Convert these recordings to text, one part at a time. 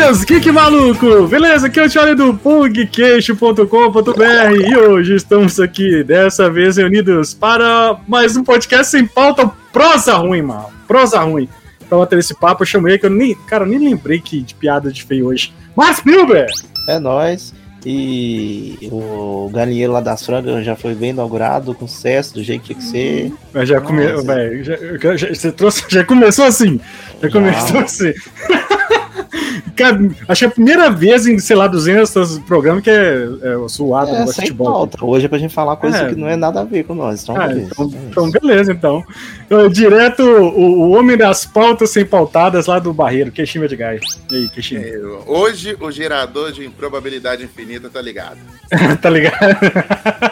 seus geek maluco! Beleza? Aqui é o Charlie do pugqueixo.com.br e hoje estamos aqui, dessa vez reunidos para mais um podcast sem pauta, prosa ruim, mano. Prosa ruim. Pra bater esse papo, eu chamei que eu nem. Cara, eu nem lembrei que de piada de feio hoje. Marcos Spielberg! É nóis. E o galinheiro lá das frangas já foi bem inaugurado, com sucesso, do jeito que tinha que ser. Mas já, come... Nossa. Véio, já, já, você trouxe, já começou assim. Já, Já. começou assim. Cara, acho que é a primeira vez em, sei lá, 200 programas que é, é suado É, sem futebol. pauta. Hoje é pra gente falar coisa É. que não é nada a ver com nós. Então, Ah, beleza. então, É então, beleza, então. Eu, direto, o, o homem das pautas sem pautadas lá do Barreiro, Queixinho de Gás. E aí, Queixinho? É, Hoje o gerador de improbabilidade infinita tá ligado. tá ligado?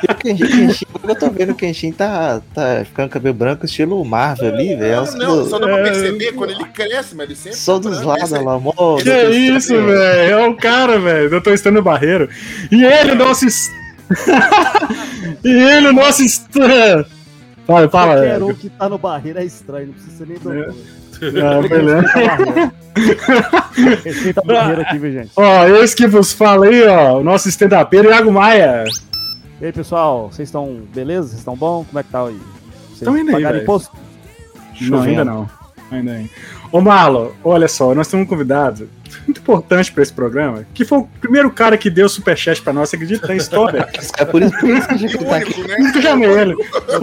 E o Kenshin, Kenshin, eu tô vendo o Kenshin tá, tá ficando cabelo branco, estilo Marvel ali, velho. Não, não, só dá pra é, perceber quando ele cresce, mas ele sempre. Só tá dos lados aí. Que é isso, velho? É o cara, velho. Eu tô estando Barreiro. E ele, o nosso. e ele, o nosso. Fala, fala. Qualquer um que tá no barreiro é estranho, não precisa nem doutor. Ah, beleza. Respeita a barreira aqui, viu, gente? Ó, esse que vos fala aí, ó, o nosso stand-upeiro Iago Maia. E aí, pessoal, vocês estão beleza? Vocês estão bom? Como é que tá aí? Vocês Tão indo aí, pagaram imposto? Não, ainda não. Ainda não. Ô, Marlon, olha só, nós temos um convidado muito importante pra esse programa, que foi o primeiro cara que deu superchat pra nós, você acredita na história? É por isso, por isso que a gente O tá aqui. único, Por isso que eu né? chamei ele.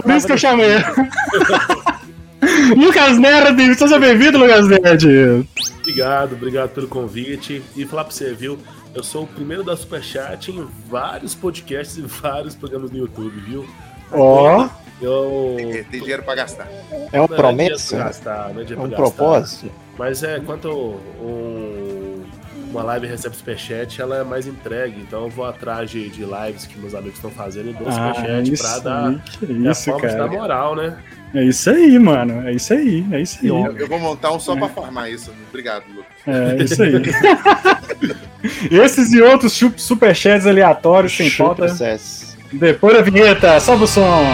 Por isso que eu chamei ele. Lucas Nerd, seja bem-vindo, Lucas Nerd. Obrigado, obrigado pelo convite. E falar pra você, viu? Eu sou o primeiro da Superchat em vários podcasts e vários programas no YouTube, viu? Ó, Eu. Tem- Tem dinheiro pra gastar. É uma Não, promessa? É, dinheiro pra gastar, é É um gastar. propósito? Mas é, quanto um- uma live recebe superchat, ela é mais entregue. Então eu vou atrás de, de lives que meus amigos estão fazendo e dou ah, superchat isso pra dar. é a isso, dar cara. moral, né? É isso aí, mano, é isso aí, é isso aí. Eu, eu vou montar um só pra farmar isso. Obrigado, Lucas. É isso aí. Esses e outros superchats aleatórios sem processo. Depois da vinheta, sobe o som.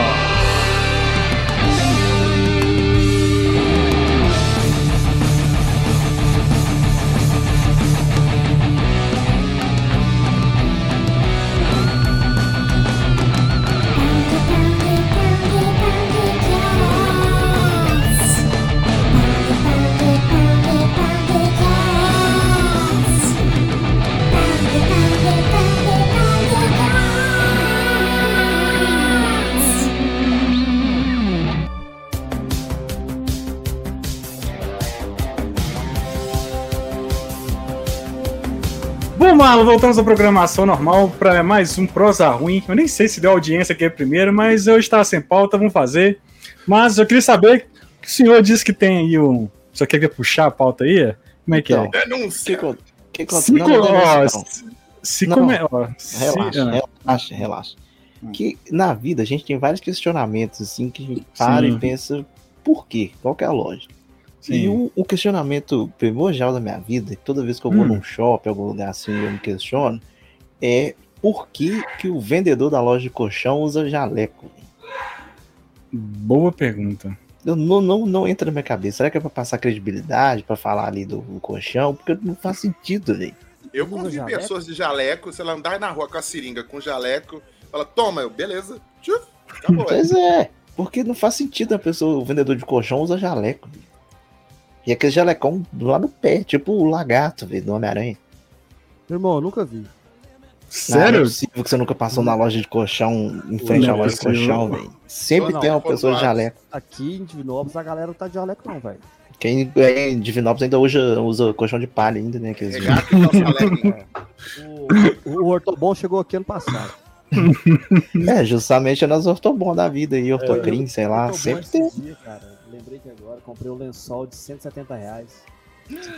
Bom, Marlon, voltamos à programação normal para mais um Prosa Ruim. Eu nem sei se deu audiência aqui primeiro, mas eu estava sem pauta, vamos fazer. Mas eu queria saber, o senhor disse que tem aí um... Só quer puxar a pauta aí? Como é que Então, é? Denúncia. que Se, não, não, não, ó, se- se Não. come- ó, se- Relaxa, ah, relaxa, relaxa. Hum. Que na vida a gente tem vários questionamentos assim que a gente para Sim. e pensa por quê? Qual que é a lógica? Sim. E o, o questionamento primordial da minha vida, toda vez que eu vou Hum. num shopping, algum lugar assim, eu me questiono, é por que, que o vendedor da loja de colchão usa jaleco? Boa pergunta. Eu, não, não, não entra na minha cabeça. Será que é pra passar credibilidade, pra falar ali do, do colchão? Porque não faz sentido, velho. Eu jaleco? pessoas de jaleco, se ela andar na rua com a seringa com jaleco, fala, toma, eu, beleza. Tchuf, acabou. Pois é, porque não faz sentido a pessoa, o vendedor de colchão usa jaleco. velho. E aquele jalecão lá no pé, tipo o lagarto, velho, do Homem-Aranha. Irmão, eu nunca vi. Não, Não é Sério? possível que você nunca passou na loja de colchão, em frente Não à é loja de colchão, velho. Sempre Não, tem uma pessoa de jaleco. Aqui em Divinópolis a galera não tá de jaleco não, velho. Quem é em Divinópolis ainda usa, usa colchão de palha ainda, né? Aqueles... Legging. O, o Ortobon chegou aqui ano passado. É, justamente é nas ortobon da vida aí, ortocrim, sei lá, sempre tem. dias, cara. Que agora comprei um lençol de 170 reais.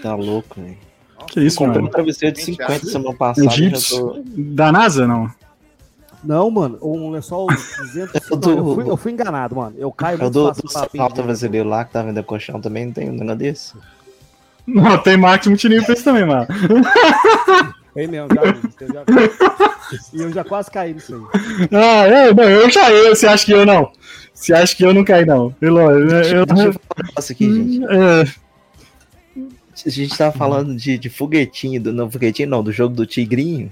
Tá louco, velho. Que isso, Comprei um mano? travesseiro de Gente, 50 semana Um passada. já Jeeps tô... da NASA, não? Não, mano, um lençol 200... Eu Não, tô- eu, fui, eu fui enganado, mano. Eu caio Eu muito do, fácil do Salta pedir. brasileiro lá que tá vendendo colchão também, não tem um negócio desse. Não, tem marketing multinível pra isso também, mano. Ei, mesmo, já vi, eu já vi. E eu já quase caí nisso aí. Ah, eu, não, eu já eu, você acha que eu não? Você acha que eu não caí, não? Pelo, eu, Deixa, eu, deixa eu falar um negócio aqui, gente. é, A gente tava falando de, de foguetinho, do, não, foguetinho não, do jogo do Tigrinho.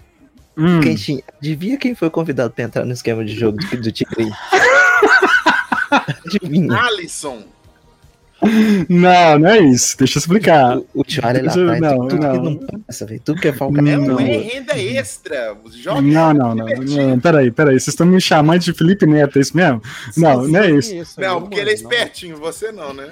Hum. Quem tinha, adivinha quem foi convidado pra entrar no esquema de jogo do, do Tigrinho? Adivinha. Alisson. Não, não é isso. Deixa eu explicar. O, o Charlie lá Isso- atrás, não, tudo não. que não passa, velho. Tudo que é falca. É, Não. não é renda extra. Os jogos Não, não, não, não. Peraí, peraí. Vocês estão me chamando de Felipe Neto, é isso mesmo? Não, não é isso. Não, porque ele é espertinho, você não, né?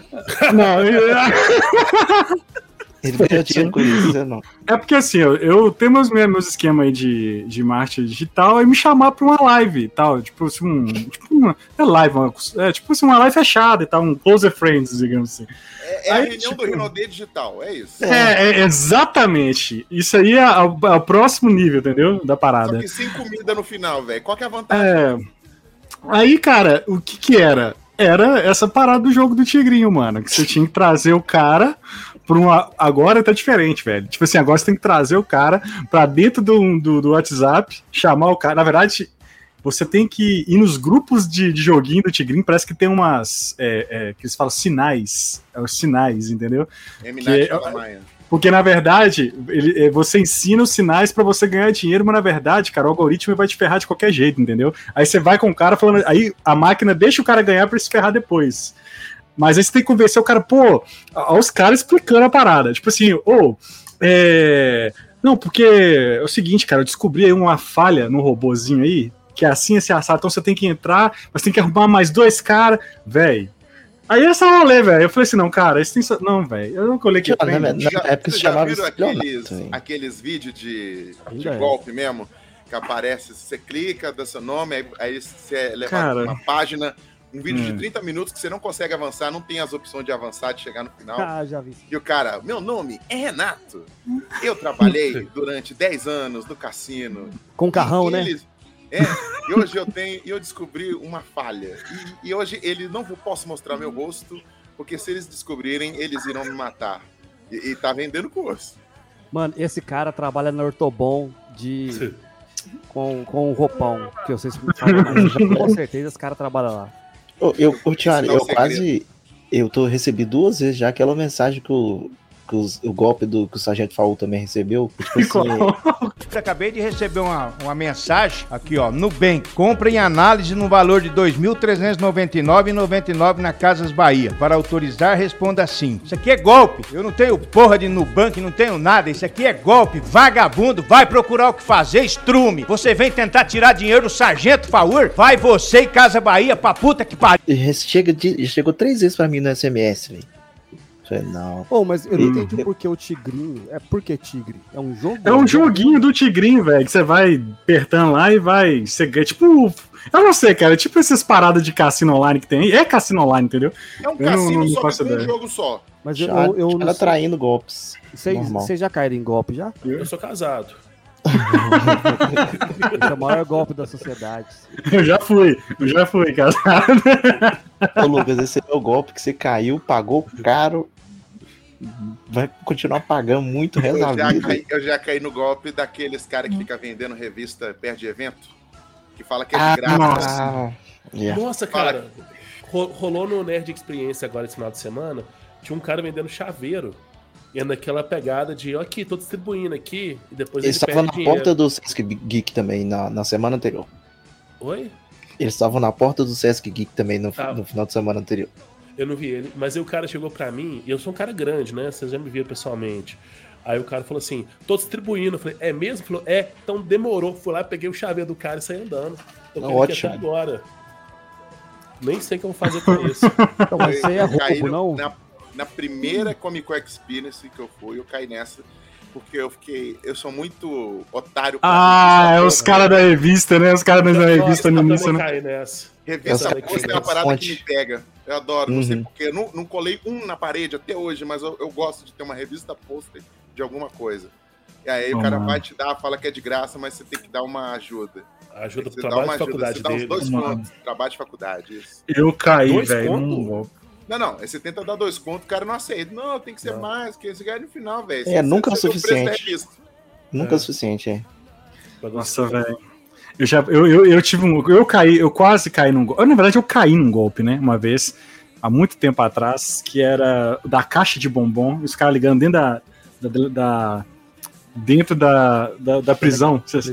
Não, eu- Ele ganhou dinheiro com isso, você não. é porque assim, eu, eu tenho meus, meus esquemas aí de, de marketing digital e me chamar pra uma live e tal. Tipo assim, um. Tipo uma. É live, uma, é tipo assim, uma live fechada e tal, um closer friends, digamos assim. É, é a Aí, reunião tipo- do Rinodê Digital, é isso. É, é, exatamente. Isso aí é, o- é o próximo nível, entendeu? Da Só parada. que sem comida no final, velho. Qual que é a vantagem? É. Aí, cara, o que que era? Era essa parada do jogo do Tigrinho, mano. Que você tinha que trazer o cara uma. Agora tá diferente, velho. Tipo assim, agora você tem que trazer o cara pra dentro do, do, do WhatsApp, chamar o cara. Na verdade, você tem que ir nos grupos de, de joguinho do Tigrinho. Parece que tem umas. É, é, que eles falam sinais. É os sinais, entendeu? Que- Shyamalan. Porque, na verdade, ele, é, você ensina os sinais pra você ganhar dinheiro, mas na verdade, cara, o algoritmo vai te ferrar de qualquer jeito, entendeu? Aí você vai com o cara falando. Aí a máquina deixa o cara ganhar pra se ferrar depois. Mas aí você tem que convencer o cara, pô, aos caras explicando a parada. Tipo assim, ô, é. Não, porque é o seguinte, cara, eu descobri aí uma falha no robozinho aí, que é assim, esse assado, então você tem que entrar, mas tem que arrumar mais dois caras, velho. Aí essa rolê, velho. Eu falei assim, não, cara, isso tem. só- Não, velho. Eu não colei que Ah, na, na Já- época se vocês já chamava viram aqueles, aqueles vídeos de, de é. golpe mesmo? Que aparece, você clica, dá seu nome, aí, aí você é levado Cara. pra uma página, um vídeo de Hum. 30 minutos que você não consegue avançar, não tem as opções de avançar, de chegar no final. Ah, já vi. E o cara, meu nome é Renato. Eu trabalhei durante 10 anos no cassino. Com carrão, E né? eles- É, e hoje eu tenho, e eu descobri uma falha. E, e hoje ele não vou- posso mostrar meu rosto, porque se eles descobrirem, eles irão me matar. E, e tá vendendo curso. Mano, esse cara trabalha na Ortobon de. com, com roupão. Que vocês me falam. Com certeza esse cara trabalha lá. Eu, é eu o segredo. quase. Eu tô recebi duas vezes já aquela mensagem que o, que os- o golpe do que o Sargento Faul também recebeu. que, Tipo assim, Acabei de receber uma, uma mensagem aqui, ó. Nubank, compra em análise no valor de R$ 2.399,99 na Casas Bahia. Para autorizar, responda sim. Isso aqui é golpe. Eu não tenho porra de Nubank, não tenho nada. Isso aqui é golpe. Vagabundo, vai procurar o que fazer, estrume. Você vem tentar tirar dinheiro do Sargento Faur? Vai você e Casa Bahia pra puta que pariu. chega de, chegou três vezes pra mim no SMS, velho. Não. Pô, mas eu não Hum. entendi por que o Tigrinho. É por que Tigre? É um jogo? É um joguinho do Tigrinho, velho, que você vai apertando lá e vai. Você ganha. Tipo. Eu não sei, cara. Tipo essas paradas de cassino online que tem. aí. É cassino online, entendeu? É um Eu não- cassino não só faço um jogo só. Mas eu, Charlie, eu, eu não Charlie sei. traindo golpes. Vocês já caíram em golpe já? Eu sou casado. Esse é o maior golpe da sociedade. Eu já fui. Eu já fui, cara. Ô, Lucas, esse é o golpe que você caiu, pagou caro. Vai continuar pagando muito o resto Eu da já, vida. caí, eu já caí no golpe daqueles caras que ficam vendendo revista perto de evento. Que fala que é de Ah, graça. nossa. Yeah. Nossa, cara. ro- Rolou no Nerd Experiência agora esse final de semana. Tinha um cara vendendo chaveiro. E é naquela pegada de, ó, aqui, tô distribuindo aqui. E depois Eles ele estavam na dinheiro. porta do Sesc Geek também na, na semana anterior. Oi? Eles estavam na porta do Sesc Geek também no, no final de semana anterior. Eu não vi ele. Mas aí o cara chegou pra mim, e eu sou um cara grande, né? Vocês já me viram pessoalmente. Aí o cara falou assim: tô distribuindo. Eu falei, é mesmo? Ele falou, é, então demorou. Fui lá, peguei o chaveiro do cara e saí andando. Tô Não, querendo aqui ótimo. até agora. Nem sei o que eu vou fazer com isso. Então, mas aí é roubo, não? Na, na primeira Comic Con Experience que eu fui, eu caí nessa. Porque eu fiquei. Eu sou muito otário Ah, é os caras da revista, né? Os caras da revista no início, né? caí nessa. Revista Essa posta é uma parada fonte. que me pega. Eu adoro, não sei Uhum. porque. Eu não, não colei um na parede até hoje, mas eu, eu gosto de ter uma revista pôster de alguma coisa. E aí o cara mano. vai te dar, fala que é de graça, mas você tem que dar uma ajuda. Ajuda pro Você dá trabalho uma de ajuda, faculdade você dá uns dele. dois Mano. contos. Trabalho de faculdade, isso. Eu caí, Dois velho. Não, não, você tenta dar dois contos, o cara não aceita. Não, tem que ser Não. mais, que você ganha no final, velho. É, Você- nunca é o suficiente. Nunca é, o suficiente, é. Nossa, velho. Eu já, eu, eu, eu tive um, eu caí, eu quase caí num golpe. Na verdade, eu caí num golpe, né? Uma vez há muito tempo atrás, que era da caixa de bombom, os caras ligando dentro da. da, da- dentro da, da, da prisão. Vocês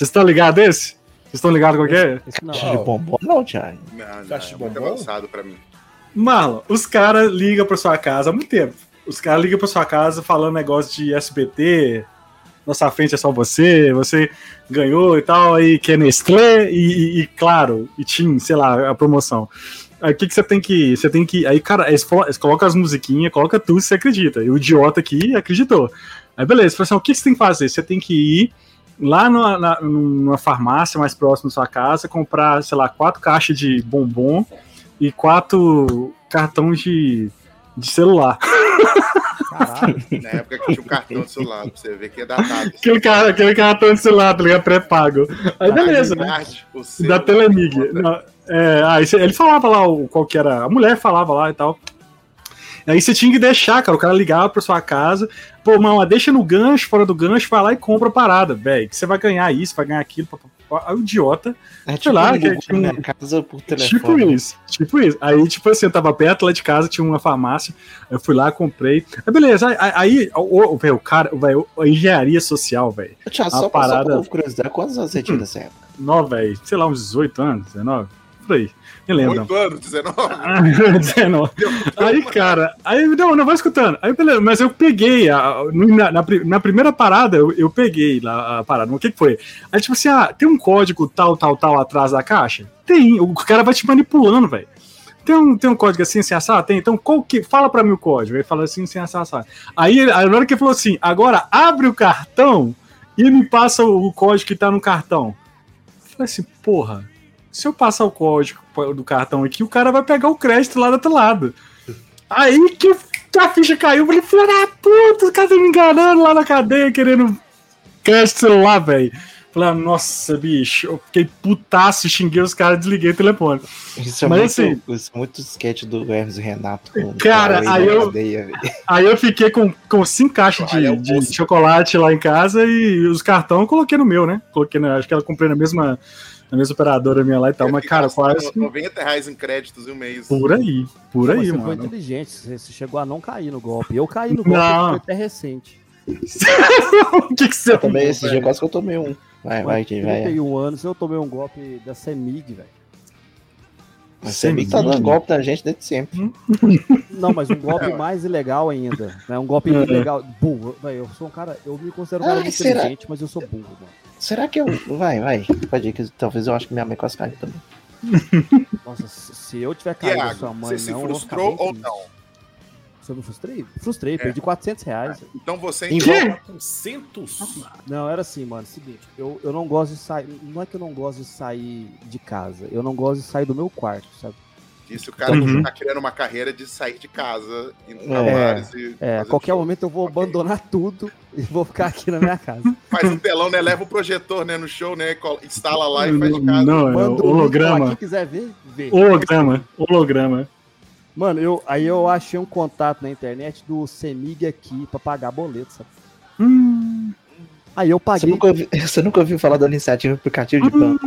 estão ligados desse? Vocês estão ligados com o que é? Esse não. Caixa de bombom, não, Thiago. Não, Caixa de é muito bombom? avançado pra mim. Marlon, os caras ligam pra sua casa há muito tempo. Os caras ligam pra sua casa falando negócio de SBT, nossa frente é só você, você ganhou e tal, aí que é Nestlé e, e- e, claro, e Tim, sei lá, a promoção. Aí o que, que você tem que. Você tem que. Aí, cara, eles, as musiquinhas, coloca tudo você acredita. E o idiota aqui acreditou. Aí beleza, falou assim: o que que você tem que fazer? Você tem que ir lá numa, na- numa farmácia mais próxima da sua casa, comprar, sei lá, quatro caixas de bombom e quatro cartões de, de celular. Caralho. Na época que tinha um cartão de celular, pra você ver que é datado. Aquele, cara, aquele cartão de celular, tá ligado? Pré-pago. Aí beleza, né? Da Telemig. Não, é, aí ele falava lá o, qual que era. A mulher falava lá e tal. Aí você tinha que deixar, cara. O cara ligava pra sua casa. Pô, mano, deixa no gancho, fora do gancho, vai lá e compra a parada, velho. Que você vai ganhar isso, vai ganhar aquilo. pá, pá, pá. Aí o idiota. É tipo lá, um que Google tinha um- casa por telefone. Tipo isso, tipo isso. Aí, tipo assim, eu tava perto lá de casa, tinha uma farmácia, eu fui lá, comprei. Aí, beleza, aí, aí o, o, o cara, velho, a engenharia social, velho. A só, parada- só por curiosidade, quantos anos você tinha nessa época? Nó, velho, sei lá, uns 18 anos, 19, por aí. Nem lembro. 8 anos, 19. 19. Aí, cara, aí, não, não vai escutando. Aí, beleza, mas eu peguei, a, na, na na primeira parada, eu, eu peguei lá a parada. O que que foi? Aí, tipo assim, ah, tem um código tal, tal, tal atrás da caixa? Tem, o cara vai te manipulando, velho. Tem um, tem um código assim, assim, assado? Tem, então qual que, fala pra mim o código. Ele fala assim, assim, assado, assado. Aí, ele- aí, na hora que ele falou assim, agora abre o cartão e me passa o, o código que tá no cartão. Eu falei assim, porra, se eu passar o código do cartão aqui, o cara vai pegar o crédito lá do outro lado. Aí que a ficha caiu, eu falei, filha da puta, o cara tá me enganando lá na cadeia, querendo crédito celular, velho. Falei, ah, nossa, bicho, eu fiquei putaço, xinguei os caras, desliguei o telefone. Isso é Mas, muito, assim- isso é muito sketch do Hermes e Renato. Cara, com a aí eu- cadeia. Aí eu fiquei com, com cinco caixas Aí é de, de chocolate lá em casa e os cartões eu coloquei no meu, né? Coloquei, na, acho que ela comprei na mesma, na mesma operadora minha lá e tal, Eu mas, cara, quase 90 reais em créditos em um mês. por aí, por aí, Mas você foi mano. inteligente, você chegou a não cair no golpe. Eu caí no golpe, Não. foi até recente. o que, que você Eu também, arrumou, esse dia quase que eu tomei um. Vai, vai, quem vai. 31 anos eu tomei um golpe da Semig, velho. Mas você tá dando golpe na gente desde sempre. Não, mas um golpe mais ilegal ainda. Né? Um golpe É. ilegal. Burro. Velho, eu sou um cara. Eu me considero um cara Ah, muito será? inteligente, mas eu sou burro, mano. Será que eu. Vai, vai. Pode ir, que talvez eu acho que minha mãe quase caiu também. Nossa, se se eu tiver caído na sua mãe, você se não, ficar frustrou ou não? Se eu me frustrei? Frustrei, perdi 400 reais. Então você Em entrou- Que? 400? Não, era assim, mano. Seguinte, eu, eu não gosto de sair. Não é que eu não gosto de sair de casa. Eu não gosto de sair do meu quarto, sabe? Disse o cara Uhum. que tá criando uma carreira de sair de casa, indo pra É, bares e É, qualquer show. momento eu vou Ok. abandonar tudo e vou ficar aqui na minha casa. Faz um telão, né? Leva o projetor, né, no show, né? Instala lá e faz de casa. Não, é Manda o holograma. Quem quiser ver, vê. Holograma, holograma. Mano, eu, aí eu achei um contato na internet do Semig aqui pra pagar boleto, sabe? Hum, Aí eu Você paguei. nunca, ouviu, você nunca ouviu falar da iniciativa aplicativo de banco?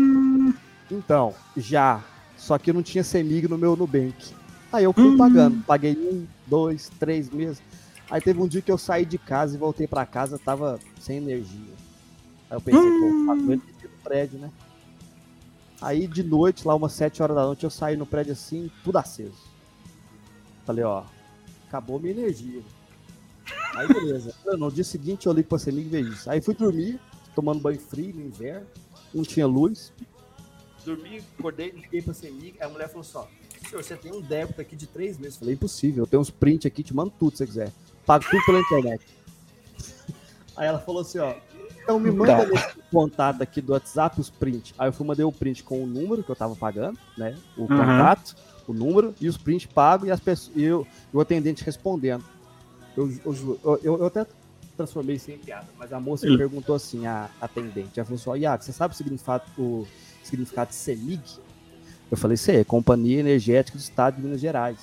Então, já. Só que eu não tinha Semig no meu Nubank. Aí eu fui Hum. pagando. Paguei um, dois, três meses. Aí teve um dia que eu saí de casa e voltei pra casa, tava sem energia. Aí eu pensei, pô, pago energia no prédio, né? Aí de noite, lá umas sete horas da noite, eu saí no prédio assim, tudo aceso. Falei, ó, acabou minha energia. Aí beleza. No dia seguinte eu ligo pra Semig e vejo isso. Aí fui dormir, tomando banho frio no inverno, não tinha luz. Dormi, acordei, liguei pra Semig, aí a mulher falou assim, ó, senhor, você tem um débito aqui de três meses. Falei, impossível, eu tenho uns prints aqui, te mando tudo se você quiser. Pago tudo pela internet. Aí ela falou assim, ó, então me manda Tá. nesse contato aqui do WhatsApp os prints. Aí eu fui mandei o print com o número que eu tava pagando, né? O Uhum. contato, o número e os prints pagos e as pessoas e eu, e o atendente respondendo. Eu, eu, eu, eu- eu até transformei isso em piada, mas a moça Ele- perguntou assim, a atendente, ela falou assim, ó, Iago, você sabe o significado, o significado de CEMIG? Eu falei, sei, é Companhia Energética do Estado de Minas Gerais.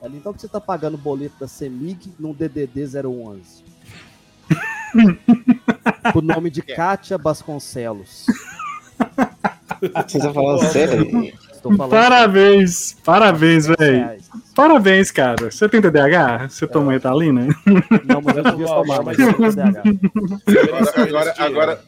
Ela, então por que você tá pagando o boleto da CEMIG num DDD 011? o nome de Kátia Vasconcelos. Vocês estão falando sério? Estou tô falando. Parabéns, parabéns, velho. Parabéns, cara. Você tem TDAH? Você toma Ritalina? Não, mas eu devia tomar, mas eu tenho TDAH. Agora, agora, agora,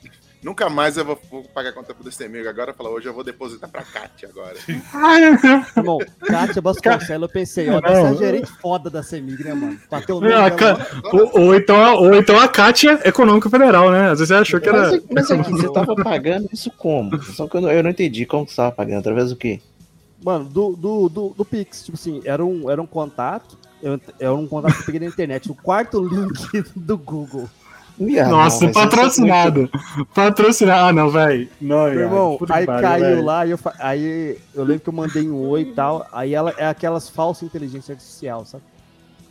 nunca mais eu vou, vou pagar conta desse amigo. Agora fala, hoje eu vou depositar pra Kátia agora. Ai, Irmão, Kátia Vasconcelos, eu pensei, ó, deve ser a gerente foda da CEMIG, né, mano? Bateu o nome Ah, dela ca- lá. ou, ou então, a- ou então a Kátia Econômica Federal, né? Às vezes você achou que era. Mas, mas aqui, você tava pagando isso como? Só que eu não, eu não entendi como que você tava pagando, através do quê? Mano, do, do, do, do Pix, tipo assim, era um, era um contato. eu- Era um contato que eu peguei na internet, o quarto link do Google. Ih, ah, Nossa, não, é patrocinado. Patrocinado. Ah, não, velho. Não, Meu irmão, aí caiu velho. lá e eu, fa- aí eu lembro que eu mandei um oi e tal. Aí ela é aquelas falsas inteligência artificial, sabe?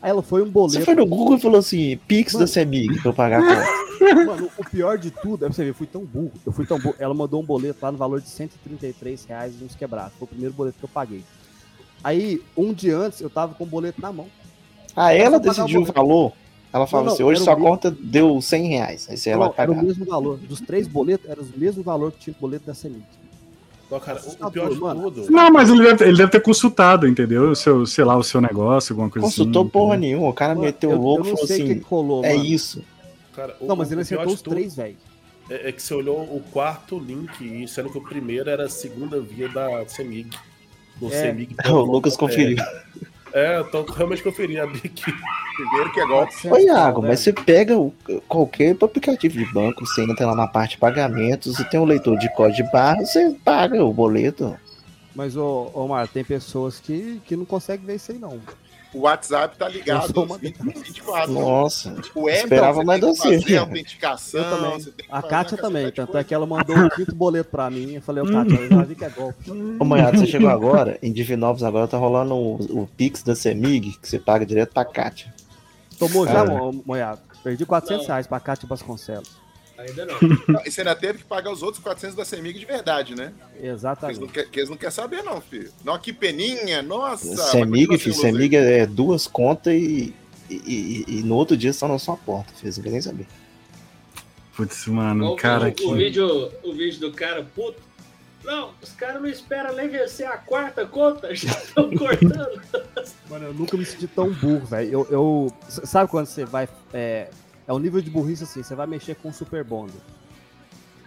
Aí ela foi um Você boleto. foi no Google e falou assim, Pix da Mano. CEMIG pra eu pagar a conta. Mano, o pior de tudo, é pra você ver, eu fui tão burro. Eu fui tão burro. Ela mandou um boleto lá no valor de 133 reais e uns quebrados. Foi o primeiro boleto que eu paguei. Aí, um dia antes, eu tava com o boleto na mão. Ah, ela decidiu o valor? Ela falou Não, não, assim, hoje sua mesmo. conta deu 100 reais. Aí você ia lá Não, era o pagar. mesmo valor. Dos três boletos, era o mesmo valor que tinha o boleto da Selic. Não, cara, o, o pior de tudo. Não, mas ele deve, ele deve ter consultado, entendeu? O seu, sei lá, o seu negócio, alguma coisa Consultou assim. porra nenhuma. O cara Mano, meteu o eu, louco eu e não falou sei o que, assim, que rolou, é mano. isso. Cara, o, Não, mas ele acertou os tudo três, velho. É, é que você olhou o quarto link, sendo que o primeiro era a segunda via da CEMIG. Do É. CEMIG. O Lucas conferiu. É, eu tô realmente conferindo abri aqui. Primeiro que é golpe. Ô, Iago, mas você pega o- qualquer aplicativo de banco, você entra lá na parte de pagamentos e tem um leitor de código de barra, você paga o boleto. Mas, ô, ô Mar, tem pessoas que, que não conseguem ver isso aí, não. O WhatsApp tá ligado sou aos uma 20, 24. Nossa. O Apple, Esperava mais você. fazer autenticação. Eu também. você tem que A Kátia também, tanto é coisa. que ela mandou o quinto boleto pra mim. Eu falei, ô Kátia, eu já vi que é golpe. Ô, Manhado, você chegou agora, em Divinópolis agora tá rolando o, o Pix da CEMIG, que você paga direto pra Kátia. Tomou já, Cara. Mo- Moiado? Perdi 400 Não. reais pra Kátia Vasconcelos. Ainda não. Não, E você ainda teve que pagar os outros 400 da CEMIG de verdade, né? Que eles não, Exatamente. que eles não querem saber, não, filho. Não, que peninha, nossa. CEMIG, filho, CEMIG é duas contas e, e, e- e no outro dia estão na sua porta, filho, você não quer nem saber. Putz, mano, O- cara, o, o, que. vídeo, o vídeo do cara, puto. Não, os caras não esperam nem vencer a quarta conta, já estão cortando. Mano, eu nunca me senti tão burro, velho. Eu, eu- Sabe quando você vai. É, é um nível de burrice assim, você vai mexer com o Super Bonder.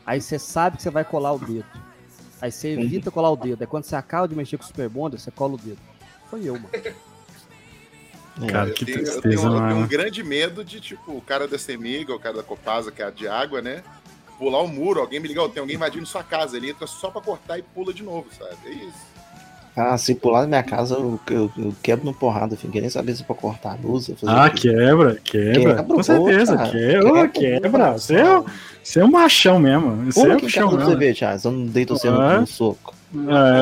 Aí você sabe que você vai colar o dedo. Aí você evita colar o dedo. Aí quando você acaba de mexer com o Super Bonder, você cola o dedo. Foi eu, mano. Cara, Eu que tenho, eu, tristeza, tenho, eu tenho mano. um grande medo de, tipo, o cara da CEMIG, ou o cara da Copasa, que é a de água, né? Pular o muro, alguém me ligar, "Ó, tem alguém invadindo sua casa. Ele entra só pra cortar e pula de novo, sabe? É isso. Ah, se pular na minha casa, eu, eu- eu quebro no porrada, não quer nem saber se é pra cortar a luz. Ah, quebra, quebra. Quebra, Com certeza, cara. quebra. Quebra. Quebra. Você é, o- você é um machão mesmo. Você Pula é um em chão casa pra você mesmo. ver, Charles, eu não deito você Ah. no, no soco. É,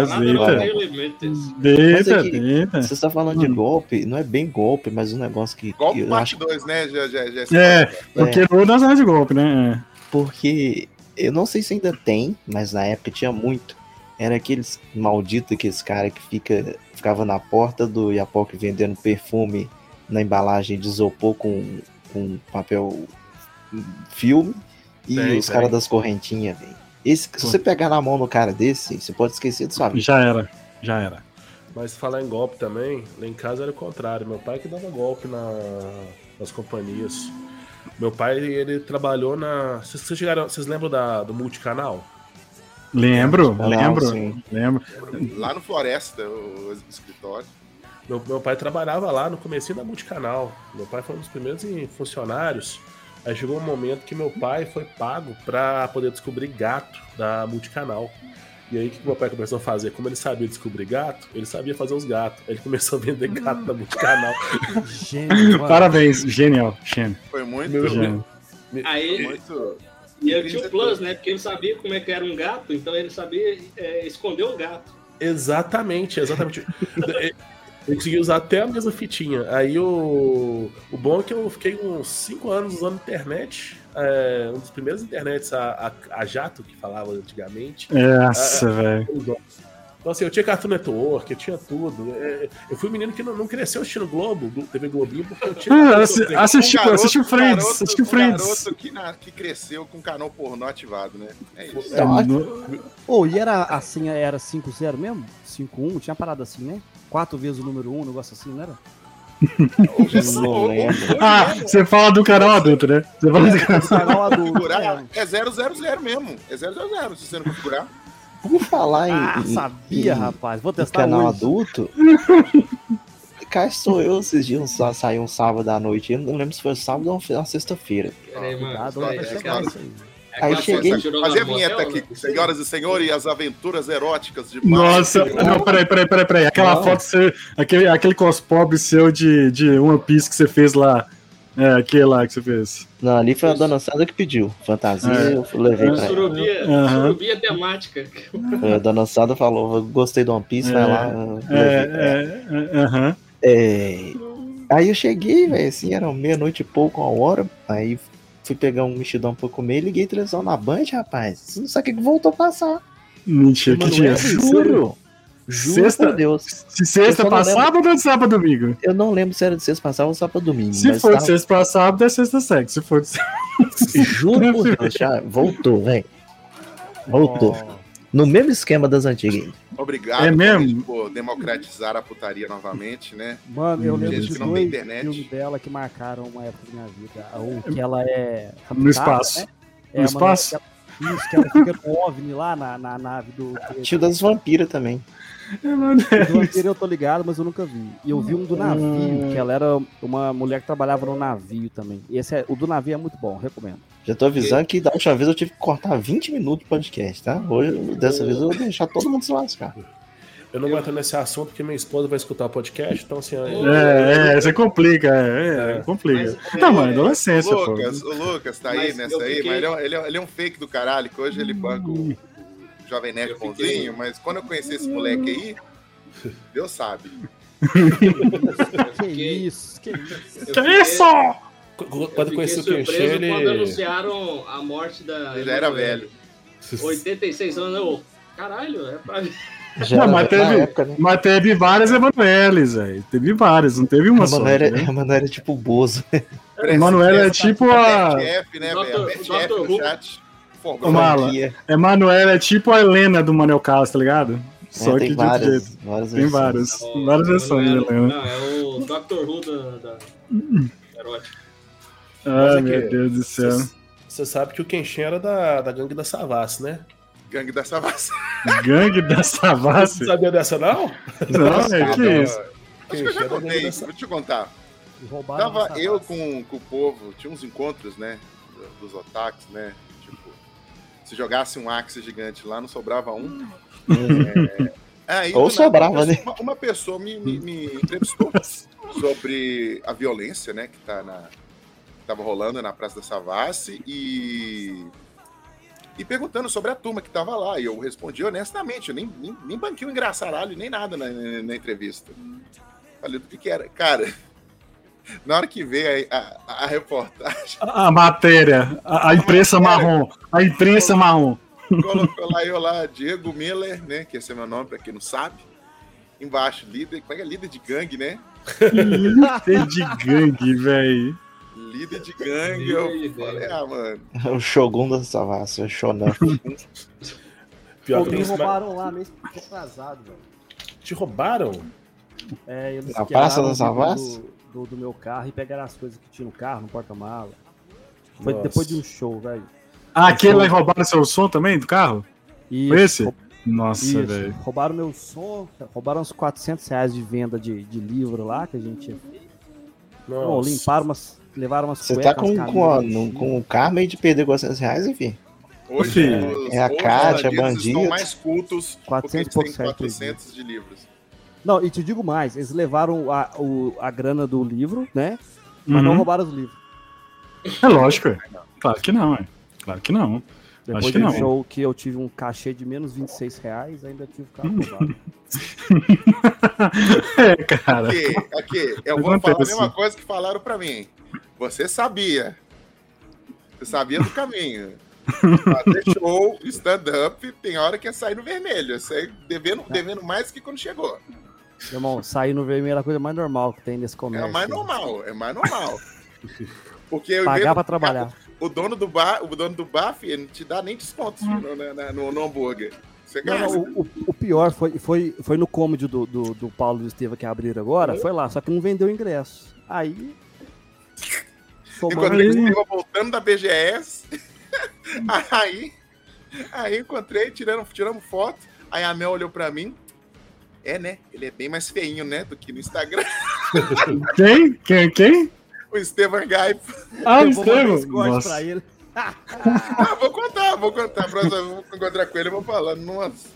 não deita. Deita, é deita. Você está falando de Hum. golpe, não é bem golpe, mas um negócio que, Golpe eu parte acho 2, né? Já, já, já É, é, porque não na zona de golpe, né? porque eu não sei se ainda tem, mas na época tinha muito. Era aqueles malditos, aqueles caras que fica, ficava na porta do Iapoque vendendo perfume na embalagem de isopor com, com papel filme e os caras das correntinhas, velho. Esse, se você pegar na mão no cara desse, você pode esquecer de sua vida. Já era, já era. Mas falar em golpe também, lá em casa era o contrário. Meu pai que dava golpe na- nas companhias. Meu pai, ele trabalhou na. Vocês, vocês chegaram, vocês lembram da, do multicanal? Lembro, Ah, lembro, sim. lembro. Lá no Floresta, o, escritório. Meu, meu pai trabalhava lá no comecinho da multicanal. Meu pai foi um dos primeiros em- funcionários. Aí chegou um momento que meu pai foi pago pra poder descobrir gato da multicanal. E aí o que meu pai começou a fazer? Como ele sabia descobrir gato, ele sabia fazer os gatos. Aí ele começou a vender gato da multicanal. Parabéns, genial, gênio. Foi muito. Meu gênio. Aí muito e eu tinha o plus, né? Porque ele sabia como é que era um gato, então ele sabia é, esconder um gato. Exatamente, exatamente. Eu consegui usar até a mesma fitinha. Aí o, o bom é que eu fiquei uns 5 anos usando internet. é, um dos primeiros internets a, a, a jato, que falava antigamente. Nossa, velho. Então, assim, eu tinha Cartoon Network, eu tinha tudo. É, Eu fui um menino que não, não cresceu assistindo Globo, Glo- TV Globinho, porque eu tinha. Ah, assi- assistiu, Um garoto- assistiu um Friends, garoto- assistiu um Friends. garoto que, na- que cresceu com o canal pornô ativado, né? É isso. É, no- Ô, e era assim, era 5-0 mesmo? 5-1? Tinha parada assim, né? Quatro vezes o número 1, um, negócio assim, não era? Lembro. mesmo, Ah, você fala do canal adulto, né? Você fala do canal... Canal adulto. é. é 000 mesmo. É 000 se você não configurar. Por falar em, Ah, sabia, em- rapaz. Vou testar canal hoje. adulto. Cá sou eu esses dias saiu um sábado à noite. Eu não lembro se foi sábado ou uma sexta-feira. Peraí, mano. Cuidado, vai é aquela- aí. é Aí cheguei- Fazer a vinheta motel, aqui, né? senhoras e senhores, as aventuras eróticas de Nossa, não, peraí, peraí, peraí, peraí. Aquela Não. foto, seu, aquele, aquele cos pobre seu de, de One Piece que você fez lá. É, aquele lá que você fez. Não, ali foi a dona Sandra que pediu. Fantasia, É. eu levei pra ela. Surubia, Aham. surubia temática. A dona Sandra falou, gostei do One Piece, vai É. lá. pra ela. É, é, é, aham. É, Aí eu cheguei, velho, assim, era meia-noite e pouco, uma hora. Aí fui pegar um mexidão pra comer e liguei televisão na Band, rapaz. Não sabe o que voltou a passar. Mentira, que dia? Emanuele, juro. Juro Sexta- por Deus. Se sexta pra lembro. sábado ou de sábado domingo? Eu não lembro se era de sexta passada ou só pra domingo. Se mas for de sexta pra sábado, é sexta sexta. Se for de Juro por Deus, já voltou, velho. Voltou. No mesmo esquema das antigas. Obrigado É mesmo? por democratizar a putaria novamente, né? Mano, eu lembro Gente de que não tem dois internet. filmes dela que marcaram uma época da minha vida. Um que ela é. no espaço. né? No É, espaço? Mano, que ela- isso, que ela fica no OVNI lá na, na nave do. Tio das vampiras também. É, é Do vampiro eu tô ligado, mas eu nunca vi. E eu vi um do navio, que ela era uma mulher que trabalhava no navio também. E esse é, o do navio é muito bom, recomendo. Já tô avisando que da última vez eu tive que cortar 20 minutos de podcast, tá? Hoje, dessa vez eu vou deixar todo mundo se lascar. Eu não vou entrar nesse assunto porque minha esposa vai escutar o podcast, então assim. É, é, você complica, é, é, complica. Mas, Não, é, mano, adolescência, pô. Lucas, o Lucas tá aí Mas nessa eu aí, fiquei- mas ele é, um- ele, é, ele é um fake do caralho, que hoje ele banca o, o Jovem Nerd Eu fiquei- bonzinho, mas quando eu conheci esse moleque aí, Deus sabe. Que fiquei- isso, que isso. Que fiquei- isso? Quando Eu conheci fiquei o surpreso ele. quando anunciaram a morte da. Ele já era Emanuele. velho. 86 anos, eu. Caralho, é pra. Já Não, mas teve- época, né? Mas teve várias Emanueles, velho. Teve várias, não teve uma A só. Né? Manoel era tipo o Bozo. Emanuela é tipo a. BFF, né, Dr. no chat. Ô, Mala. Emanuela é tipo a Helena do Manuel Carlos, tá ligado? Só É, que tem de outro jeito. várias, várias Tem versões. várias. Várias versões era- Helena. Não, é o Dr. Who da. da... erótica. Mas é meu que- Deus do céu. Você sabe que o Kenshin era da, da gangue da Savassi, né? Gangue da Savassi. Gangue da Você Savassi? não sabia dessa, não? Não, é que isso. Acho que eu já contei, vou te contar. Roubaram Tava eu com, com o povo, tinha uns encontros, né? Dos otakus, né? Se jogasse um Axe gigante lá, não sobrava um. Aí, Ou do nada, sobrava, né? Uma, uma pessoa me, me, me entrevistou sobre a violência, né? Que tá na. Tava rolando na Praça da Savassi e. E perguntando sobre a turma que tava lá. E eu respondi honestamente, eu nem, nem, nem banquei um engraçaralho, nem nada na, na, na entrevista. Falei do que, que era. Cara, na hora que veio a, a, a reportagem, A matéria, a, a imprensa marrom. A imprensa marrom. colocou lá eu lá, Diego Miller, né? Que esse é meu nome, pra quem não sabe. Embaixo, líder, como é que é? Líder de gangue, né? Líder de gangue, velho. Líder de gangue. Eu falei, ah, mano. O Shogun da Savassi, o Shonan. Pior Pô, que me roubaram lá mês atrasado, velho. te roubaram? É, eles Na quebraram Praça vidro Savassi? do, do, do meu carro e pegaram as coisas que tinha no carro, no porta-mala. Foi Nossa. depois de um show, velho. Ah, aquele lá roubaram seu som também do carro? Isso, Foi esse? Nossa, velho. Roubaram meu som, roubaram uns 400 reais de venda de, de livro lá que a gente feito. Bom, Nossa. limparam umas. Levaram umas Você tá com, com, a- no- com o karma aí de perder 400 reais, enfim. Hoje, Filho, os, é a bandidos bandido. mais cultos 400 porque eles e pouco têm certo, 400 de livros. Não, e te digo mais, eles levaram a, o- a grana do livro, né? Mas não Uhum. roubaram os livros. É lógico, é. Claro que não, é. Claro que não. Depois Acho que de um não. show que eu tive um cachê de menos 26 reais, ainda tive o carro roubado. É, cara. Aqui, aqui, eu vou falar a mesma coisa que falaram pra mim. Você sabia. Você sabia do caminho. Fazer show, stand-up, tem hora que é sair no vermelho. É sair devendo, devendo mais que quando chegou. Meu irmão, sair no vermelho é a coisa mais normal que tem nesse É comércio. o mais normal, é mais normal. Porque Pagar pra trabalhar. o dono do bar, o dono do bar, filho, não te dá nem desconto Hum. no, na- na- no- no hambúrguer. Você Não, o, o- pior foi, foi, foi no cômodo do, do, do Paulo e do Estevam que abriram agora. Foi lá, só que não vendeu ingresso. Aí. Encontrei o Silva voltando da BGS. aí, aí encontrei, tirando, tiramos foto. Aí a Mel olhou pra mim. É, né? Ele é bem mais feinho, né? Do que no Instagram. Quem? Quem? Quem? O Estevam Gaip. Ah, o Estevam. esse corte Nossa. pra ele. Ah, vou contar, vou contar. Próxima vou encontrar com ele, eu vou falando. Nossa.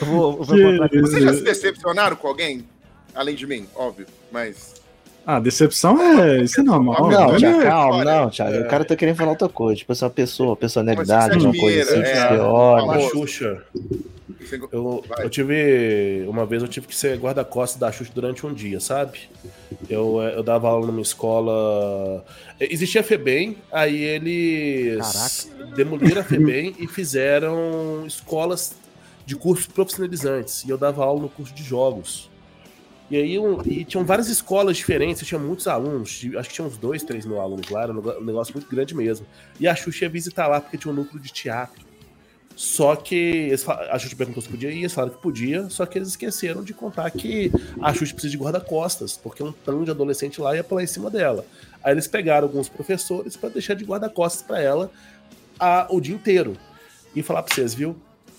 Eu vou, eu vou. Vocês já se decepcionaram com alguém? Além de mim, óbvio. Mas. Ah, decepção é. Isso é normal. Não, Thiago, olha, calma, não, Thiago. O cara tá querendo falar outra coisa. Tipo, essa uma pessoa, personalidade, uma coisa assim, admira, que é. você olha. A Famoso. Xuxa. Eu, eu tive. Uma vez eu tive que ser guarda-costas da Xuxa durante um dia, sabe? Eu, eu dava aula numa escola. Existia a FEBEM, aí eles demoliram a FEBEM e fizeram escolas de cursos profissionalizantes. E eu dava aula no curso de jogos. E aí um- e tinham várias escolas diferentes, tinha muitos alunos, acho que tinha uns dois, três mil alunos lá, era um negócio muito grande mesmo. E a Xuxa ia visitar lá porque tinha um núcleo de teatro. Só que a Xuxa perguntou se podia ir, eles falaram que podia, só que eles esqueceram de contar que a Xuxa precisa de guarda-costas, porque um tanto de adolescente lá ia pular em cima dela. Aí eles pegaram alguns professores para deixar de guarda-costas para ela a- o dia inteiro. E falar pra vocês, viu?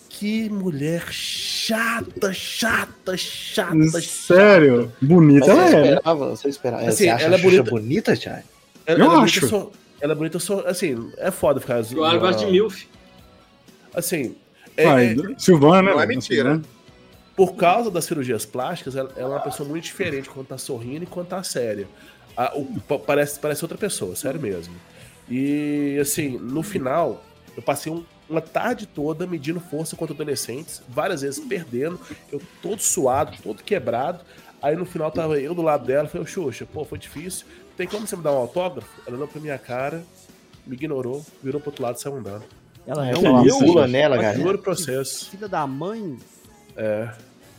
Que mulher chata, chata, chata, Sério? Bonita Mas ela é. né? esperava, você esperava. Assim, você acha ela é bonita. bonita, Thiago? Ela, Eu ela é acho. bonita, só- ela é bonita, só, assim, é foda ficar. O Alho gosta de MILF. Assim, é- Ai, é- Silvana, né? Não é mentira. Silvana. por causa das cirurgias plásticas, ela, ela é uma pessoa muito diferente quando tá sorrindo e quando tá séria. A- o- pa- parece, parece outra pessoa, sério mesmo. E, assim, no final, eu passei um- uma tarde toda medindo força contra adolescentes, várias vezes perdendo, eu todo suado, todo quebrado. Aí no final tava eu do lado dela, falei, ô Xuxa, pô, foi difícil. Tem como você me dar um autógrafo? Ela olhou pra minha cara, me ignorou, virou pro outro lado e saiu andando. Ela É uma pula nela, Mas galera. juro vocês. Filha da mãe. É.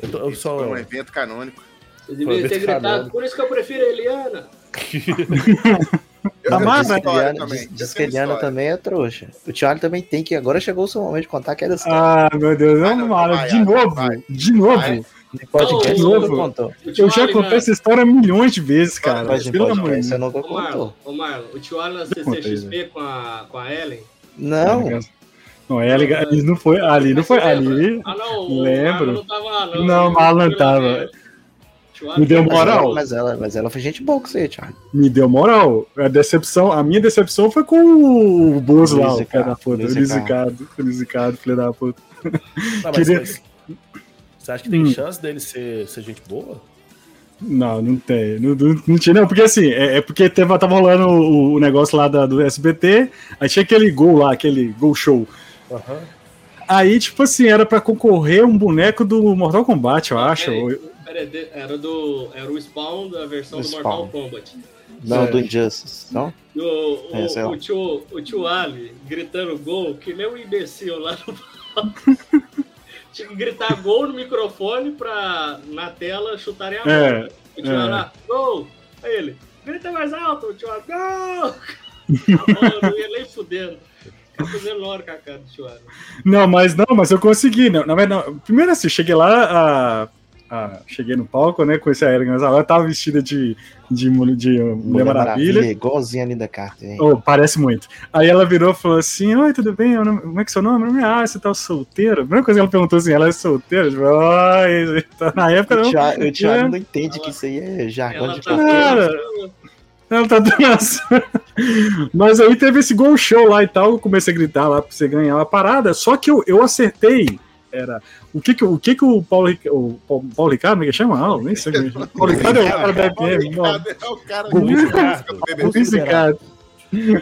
Eu, tô- eu só. foi um evento canônico. Você devia ter gritado, canônico. por isso que eu prefiro a Eliana. Eu uma diz que história Eliana- também. diz- que Eliana história. também é trouxa. O Thiago também tem que. Agora chegou o seu momento de contar que era assim. Ah, meu Deus, não, Mara, de novo, vai. de novo. Vai. No podcast de novo. contou. Eu já contei essa história milhões de vezes, cara. Mas Pelo amor de Deus. Ô Marlon, o tio Alan na CCXP com a, com a Ellen. Não. Não, é, ali, ali não foi, ali não foi, ali Ah, não, o Lembro. Marlon não tava não. Não, o Marlon tava. Me deu Mas moral. ela, mas, ela, mas ela foi gente boa com você, Thiago. me deu moral. A decepção, a minha decepção foi com o Bozo lá, o filho da puta. O Luiz Luiz Ricardo. Ricardo, o Luiz Ricardo, filho da puta. Não, mas, Queria- mas você acha que tem Hum. chance dele ser, ser gente boa? Não, não tem. Não, não, não tinha, não. Porque assim, é, é porque teve, tava rolando o, o negócio lá da- do SBT, aí tinha aquele gol lá, aquele gol show. Aham. Aí, tipo assim, era pra concorrer um boneco do Mortal Kombat, eu acho. Peraí, peraí, de- era, do, era o Spawn da versão Do do Mortal. Kombat. Não, É. do Injustice, não? O, o, É, o, tio, o tio Ali gritando gol, que nem um imbecil lá no palco. Tinha que gritar gol no microfone pra na tela chutarem a É, bola. O tio é. Lá, gol! Aí ele, grita mais alto, o tio Ali, gol! Não ia nem fudendo. Ficava fazendo hora com a cara do tio Ali. Não, mas não, mas eu consegui. Não, na verdade, não. primeiro assim, cheguei lá, a, a- cheguei no palco, né? Conheci a Erika, mas ela tava vestida de, de, de Mulher Maravilha. Igualzinha a Linda Carter, hein? Oh, parece muito. Aí ela virou e falou assim: Oi, tudo bem? Nome- Como é que é seu nome? Meu nome é, Ah, você tá solteiro? A primeira coisa que ela perguntou assim: ela é solteira? Tipo, Ai, tá na época O não. Thiago, o Thiago É. não entende que isso aí é jargão Ela de tá. Cara. Ela tá dançando. Mas aí teve esse gol show lá e tal. Eu comecei a gritar lá pra você ganhar a parada. Só que eu, eu acertei. Era. O que que, o, que que o Paulo, o Paulo, Ricardo, é que chama? Ah, nem sei. é. Paulo Ricardo é o cara da FM. não. É o cara do. Luiz Ricardo.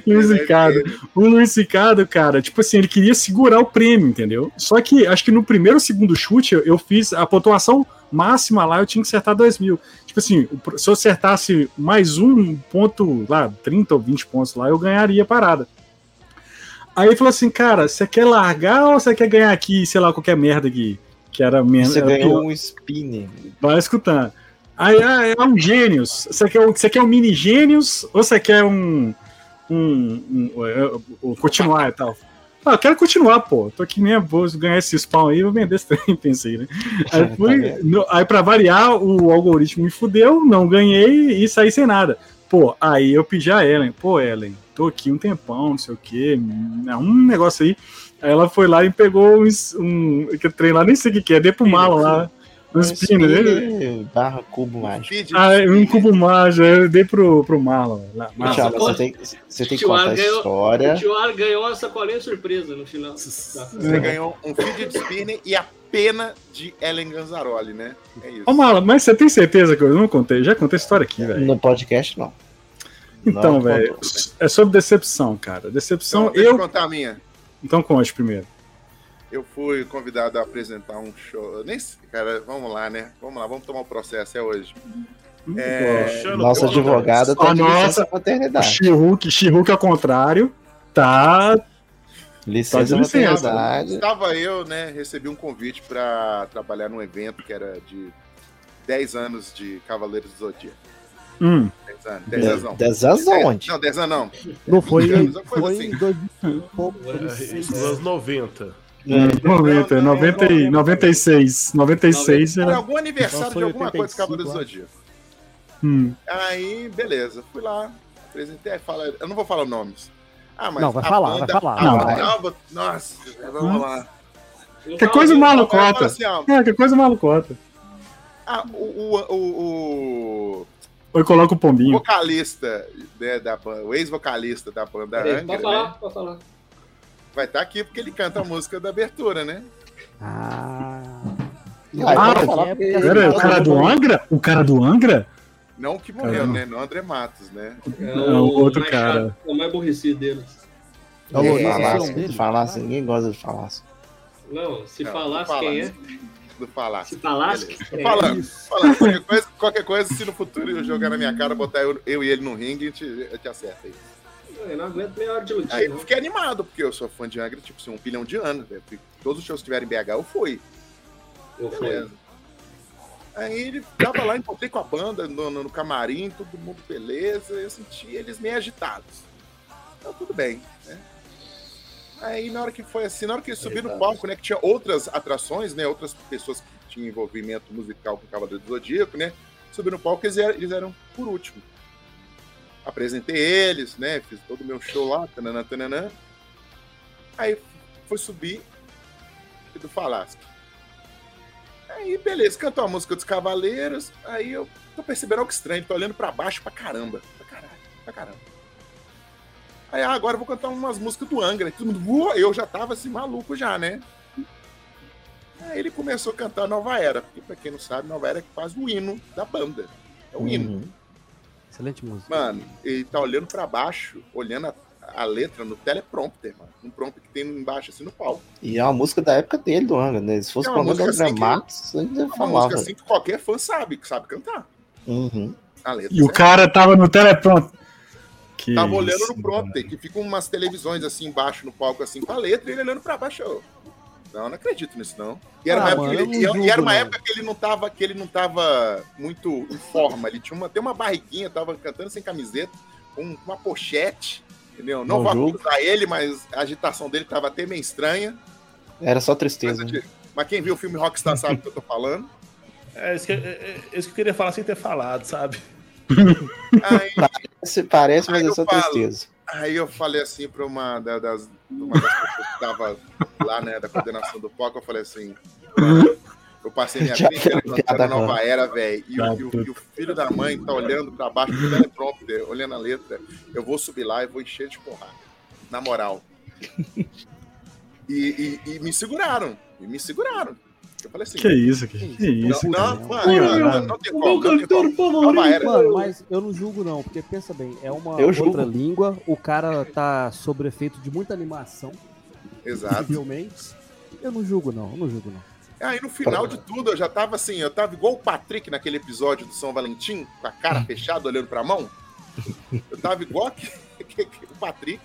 Luiz Ricardo. O Luiz Ricardo, cara, tipo assim, ele queria segurar o prêmio, entendeu? Só que acho que no primeiro ou segundo chute eu, eu fiz a pontuação máxima lá, eu tinha que acertar 2 mil. Tipo assim, se eu acertasse mais um ponto lá, 30 ou 20 pontos lá, eu ganharia a parada. Aí falou assim, cara, você quer largar ou você quer ganhar aqui, sei lá, qualquer merda aqui? Que era menos. Você era ganhou pior. um spinner. Vai escutando. Aí ah, é um gênios. Você quer, um- você quer um mini gênios ou você quer um. um, um, é, um- continuar e tal? Ah, eu quero continuar, pô. Tô aqui nem vou ganhar esse spawn aí, vou vender esse trem, pensei, né? Aí, Tá fui, vendo? no- aí pra variar, o algoritmo me fudeu, não ganhei e saí sem nada. Pô, aí eu pedi a Ellen, pô, Ellen, tô aqui um tempão, não sei o quê, um negócio aí. Aí ela foi lá e pegou uns- um. Que trem lá, nem sei o que, que é, dei pro malo lá. Um spinner, né? spinner barra cubo mágico. Ah, um cubo mágico, eu dei pro, pro Marlon. Marlon. Thiago, você tem, você tem que contar Ar a história. O Tio Ar ganhou uma sacolinha surpresa no final. Você ganhou um feed de spinner e a pena de Ellen Ganzaroli, né? É isso. Ô, Marlon, mas você tem certeza que eu não contei? Já contei a história aqui, velho. No podcast, não. Então, velho, contou, é sobre decepção, cara. Decepção, Então, deixa eu eu. contar a minha. Então conte primeiro. Eu fui convidado a apresentar um show. Nem sei, cara, vamos lá, né? Vamos lá, vamos tomar o processo, é hoje. É, Puxando Nossa advogada tá de nossa. licença maternidade. She-Hulk, She-Hulk ao contrário, tá. Licença de licença. Estava eu, né? Recebi um convite para trabalhar num evento que era de 10 anos de Cavaleiros do Zodíaco. Hum. 10 anos. 10 anos não. 10 anos Dez- onde? Não, 10 anos não. Não foi, 20 anos, coisa foi assim. em 2000 e pouco, É, 2006. isso nos anos 90. 90, 90, e 96. 96 Era era. algum aniversário Então de alguma coisa de 85, Cavaleiros do. Zodíaco. Hum. Aí, beleza. Fui lá, apresentei, fala, eu não vou falar nomes. Ah, mas Não, vai a falar, banda- vai falar. a Não, vai. vou- Nossa, vamos lá. Não Que coisa. Agora Malucota. assim, ó, É, que coisa malucota. ah, o, o, o, o Ou coloca o pombinho. vocalista, né, da banda, o ex-vocalista da banda Peraí, Angra, Pode né, falar, pode falar. Vai estar aqui porque ele canta a música da abertura, né? Ah. Ah, ah, falar porque pera, o cara do Angra? O cara do Angra? Não o que morreu, Caramba. né? Não André Matos, né? É Não, o outro mais cara. chato, é o mais aborrecido deles. É Se falasse, é dele. falasse, ninguém gosta de falar. Não, se Não, falasse não quem é. falasse. Do. Se falasse Beleza. quem é. Falando, falando. Qualquer coisa, qualquer coisa, se no futuro eu jogar na minha cara, botar eu, eu e ele no ringue, a gente, a gente acerta aí. Eu não aguento meia hora de Aí lutinha, eu não. fiquei animado, porque eu sou fã de Angra, tipo assim, um bilhão de anos. velho. Todos os shows que tiverem em BH, eu fui. Eu fui. Aí ele tava lá, encontrei com a banda no, no- no camarim, todo mundo beleza. Eu senti eles meio agitados. Então tudo bem, né? Aí na hora que foi assim, na hora que eles subiram no palco, né? Que tinha outras atrações, né? Outras pessoas que tinham envolvimento musical com o Cavaleiro do Zodíaco, né? Subiram no palco, eles eram, eles eram por último. Apresentei eles, né? Fiz todo o meu show lá, tananã, tananã. Aí foi subir do Falasco. Aí, beleza, cantou a música dos Cavaleiros. Aí eu tô percebendo algo estranho, tô olhando pra baixo pra caramba. Pra caralho, pra caramba. Aí, ah, agora eu vou cantar umas músicas do Angra. Todo mundo, eu já tava assim, maluco já, né? Aí ele começou a cantar Nova Era. Porque, pra quem não sabe, Nova Era é quase o hino da banda. É o hino. Excelente música. Mano, ele tá olhando pra baixo, olhando a, a letra no teleprompter, mano. Um prompter que tem embaixo, assim, no palco. E é uma música da época dele, do Angra, né? Se fosse É música música assim Matos, ainda É uma falava. música assim que qualquer fã sabe, que sabe cantar. Uhum. A letra E o certo. cara tava no teleprompter. Que Tava olhando isso, no prompter, que ficam umas televisões assim embaixo no palco, assim, com a letra, e ele olhando pra baixo. Eu, não, não acredito nisso, não. E era, Ah, uma, época mano, ele, não e- e julgo, era uma não. época que ele não tava, que ele não tava muito em forma. Ele tinha uma, tem uma barriguinha, tava cantando sem camiseta, com uma pochete, entendeu? Não, Não vou julgo. acusar ele, mas a agitação dele tava até meio estranha. Era só Mas, tristeza. eu né? mas quem viu o filme Rockstar sabe do que eu tô falando. É isso, que, é, é isso que eu queria falar sem ter falado, sabe? Aí, Se parece, mas é só falo. tristeza. Aí eu falei assim para uma da- das, uma das pessoas que tava lá, né, da coordenação do POC, eu falei assim, eu passei minha vida cantando Nova. Era, velho, e, o- Tá e o- e o filho da mãe tá olhando para baixo do teleprompter, olhando a letra, eu vou subir lá e vou encher de porrada, na moral. E, e- e me seguraram, e me seguraram. Eu falei assim, Que isso, que, que isso, não, cara. não, mano, não, não tem O como, não tem como. Mano, mas eu não julgo não, porque pensa bem, é uma Eu outra julgo. língua, o cara tá sob efeito de muita animação, Exato. possivelmente. Eu não julgo não, eu não julgo não. Aí no final de tudo, eu já tava assim, eu tava igual o Patrick naquele episódio do São Valentim, com a cara fechada, olhando pra mão. Eu tava igual que, que- que o Patrick.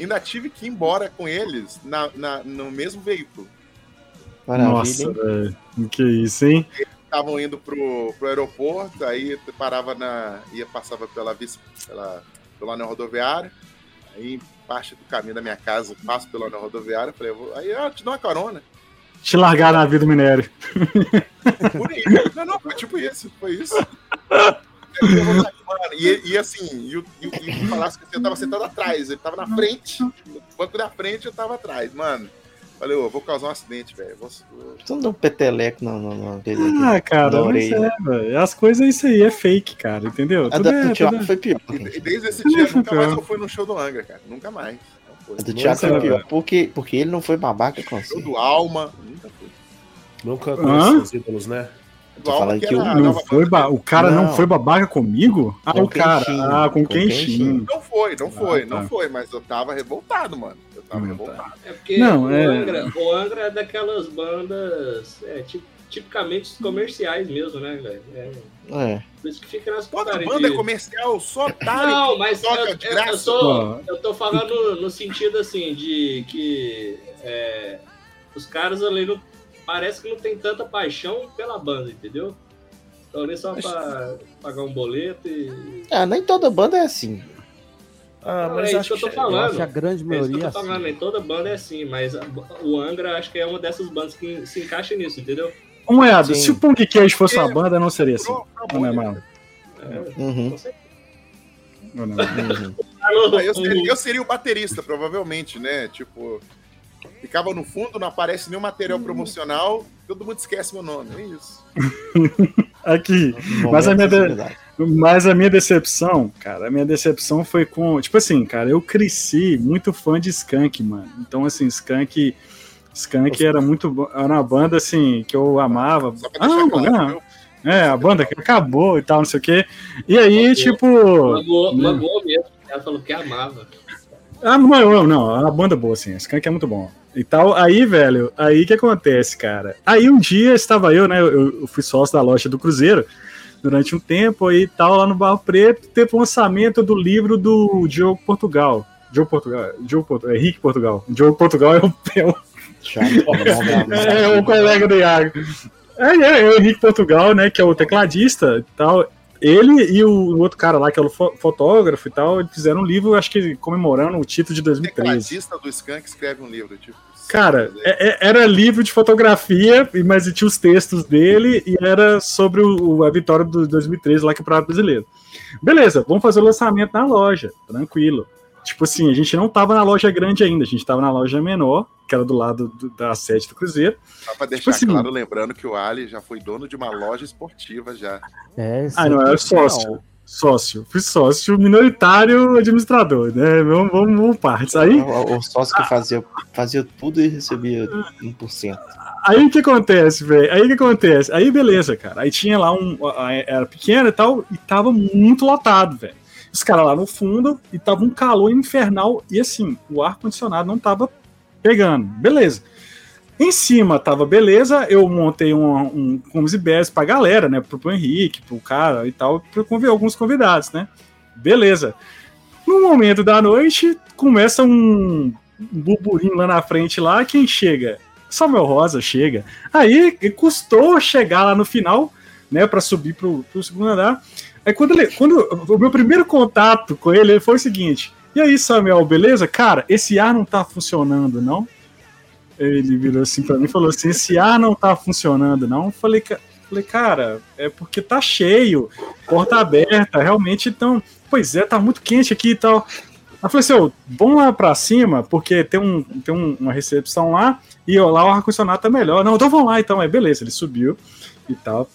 ainda tive que ir embora com eles na, na- no mesmo veículo. Maravilha, Nossa, hein? velho. Que isso, hein? Estavam indo pro, pro aeroporto, aí parava na. ia passava pela vice, pela, pelo anel rodoviário, aí parte do caminho da minha casa, passo pelo anel rodoviário, falei, eu vou- aí eu te dou uma carona. Te largar na vida do minério. Por aí. Não, não, foi tipo isso, foi isso. E, e assim, e o e, o- e o Palácio eu tava sentado atrás, ele tava na frente, no banco da frente eu tava atrás, mano. Falei, ô, eu vou causar um acidente, velho. vou- Tu não deu um peteleco não, não, não. Ah, cara, orelha. é, velho. As coisas, isso aí é fake, cara, entendeu? A da é, do Thiago é- foi pior. E, desde esse dia, nunca mais eu fui no show do Angra, cara. Nunca mais. Não foi. A do Thiago foi pior. velho. Porque, porque ele não foi babaca com show você. do Alma, nunca fui. Nunca conheci os ídolos, né? Falando que que era Não foi ba- O cara não. Não. foi babaca comigo? Ah, Com o cara. Ah, com Com quem Kenshin. Não foi, não foi, Ah, não tá. foi, mas eu tava revoltado, mano. Tava Hum, revoltado. É porque Não, o, é- Angra, o Angra é daquelas bandas é, ti- tipicamente comerciais mesmo, né, velho? É, É. por isso que fica nas Toda banda é comercial, só otário Não, mas toca eu, de eu, graça. eu, tô, eu tô falando no sentido assim, de que é, os caras ali não, parece que não tem tanta paixão pela banda, entendeu? Estão ali só pra pagar um boleto e. Ah, nem toda banda é assim. Ah, Não, mas é isso acho que eu tô falando. Eu a grande É isso que maioria eu é tô assim. falando, nem toda banda é assim, mas o Angra acho que é uma dessas bandas que se encaixa nisso, entendeu? Um Sim. se o Punk Cage fosse uma É. banda, não seria assim. Não é, mano? Uhum, Com certeza. Não, não. uhum. Ah, Eu seria, eu seria o baterista, provavelmente, né? Tipo, ficava no fundo, não aparece nenhum material promocional, todo mundo esquece meu nome. É isso. Aqui. Mas a minha. Mas a minha decepção, cara, a minha decepção foi com. Tipo assim, cara, eu cresci muito fã de Skank, mano. Então, assim, Skank. Skank era muito. Era uma banda, assim, que eu amava. Só pra Ah, não, claro, não. É, a banda que acabou e tal, não sei o quê. E aí, tipo. Magoou, né? magoou mesmo. Ela falou que amava. Ah, não, não, não, é uma banda boa, assim, Skank é muito bom. E tal, aí, velho, aí que acontece, cara? Aí um dia estava eu, né, eu, eu fui sócio da loja do Cruzeiro durante um tempo aí tal, lá no Barro Preto, teve o lançamento do livro do Diogo Portugal. Diogo Portugal, Diogo Portugal, Henrique Portugal. Diogo Portugal é o, é o não, é, o colega do Iago. É, é, é o Henrique Portugal, né? Que é o tecladista e tal. Ele e o, o outro cara lá, que é o fo- fotógrafo e tal, eles fizeram um livro, acho que comemorando o título de 2013. Tecladista do Skank escreve um livro, tipo. Cara, é- é- era livro de fotografia, e- mas tinha os textos dele e era sobre o- a vitória do 2013 lá que é o Prato Brasileiro. Beleza, vamos fazer o lançamento na loja, tranquilo. Tipo assim, a gente não tava na loja grande ainda, a gente tava na loja menor, que era do lado do- da sede do Cruzeiro. Só pra deixar assim- claro, lembrando que o Ali já foi dono de uma loja esportiva já. É, Ah, não, era sócio. Sócio, fui sócio minoritário administrador, né? Vamos, vamos, vamos partes. Aí, O, o sócio que fazia, fazia tudo e recebia 1%. Aí o que acontece, velho? Aí o que acontece? Aí beleza, cara. Aí tinha lá um. Era pequeno e tal, e tava muito lotado, velho. Os caras lá no fundo e tava um calor infernal. E assim, o ar-condicionado não tava pegando. Beleza. Em cima tava beleza, eu montei um, um comes e bebes pra galera, né? Pro, Henrique, pro cara e tal, pra convidar alguns convidados, né? Beleza. No momento da noite, começa um, um burburinho lá na frente lá, quem chega? Samuel Rosa chega. Aí custou chegar lá no final, né, para subir pro, pro segundo andar. Aí quando ele, quando o meu primeiro contato com ele, ele foi o seguinte: "E aí, Samuel, beleza? Cara, esse ar não tá funcionando, não?" Ele virou assim para mim e falou assim: "Esse ar não tá funcionando, não?" Falei, falei, cara, é porque tá cheio, porta aberta, realmente então, pois é, tá muito quente aqui e tal. Aí eu falei assim, vamos lá pra cima, porque tem, um, tem um- uma recepção lá, e ó, lá o ar-condicionado tá melhor. Não, então vamos lá, então. Aí beleza, ele subiu e tal.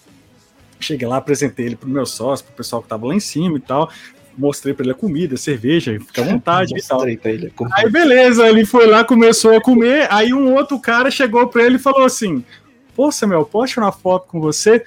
Cheguei lá, apresentei ele pro meu sócio, pro pessoal que tava lá em cima e tal. Mostrei pra ele a comida, cerveja, fica à vontade e tal. Ele. Aí beleza, ele foi lá, começou a comer, aí um outro cara chegou pra ele e falou assim, pô, Samuel, posso tirar uma foto com você?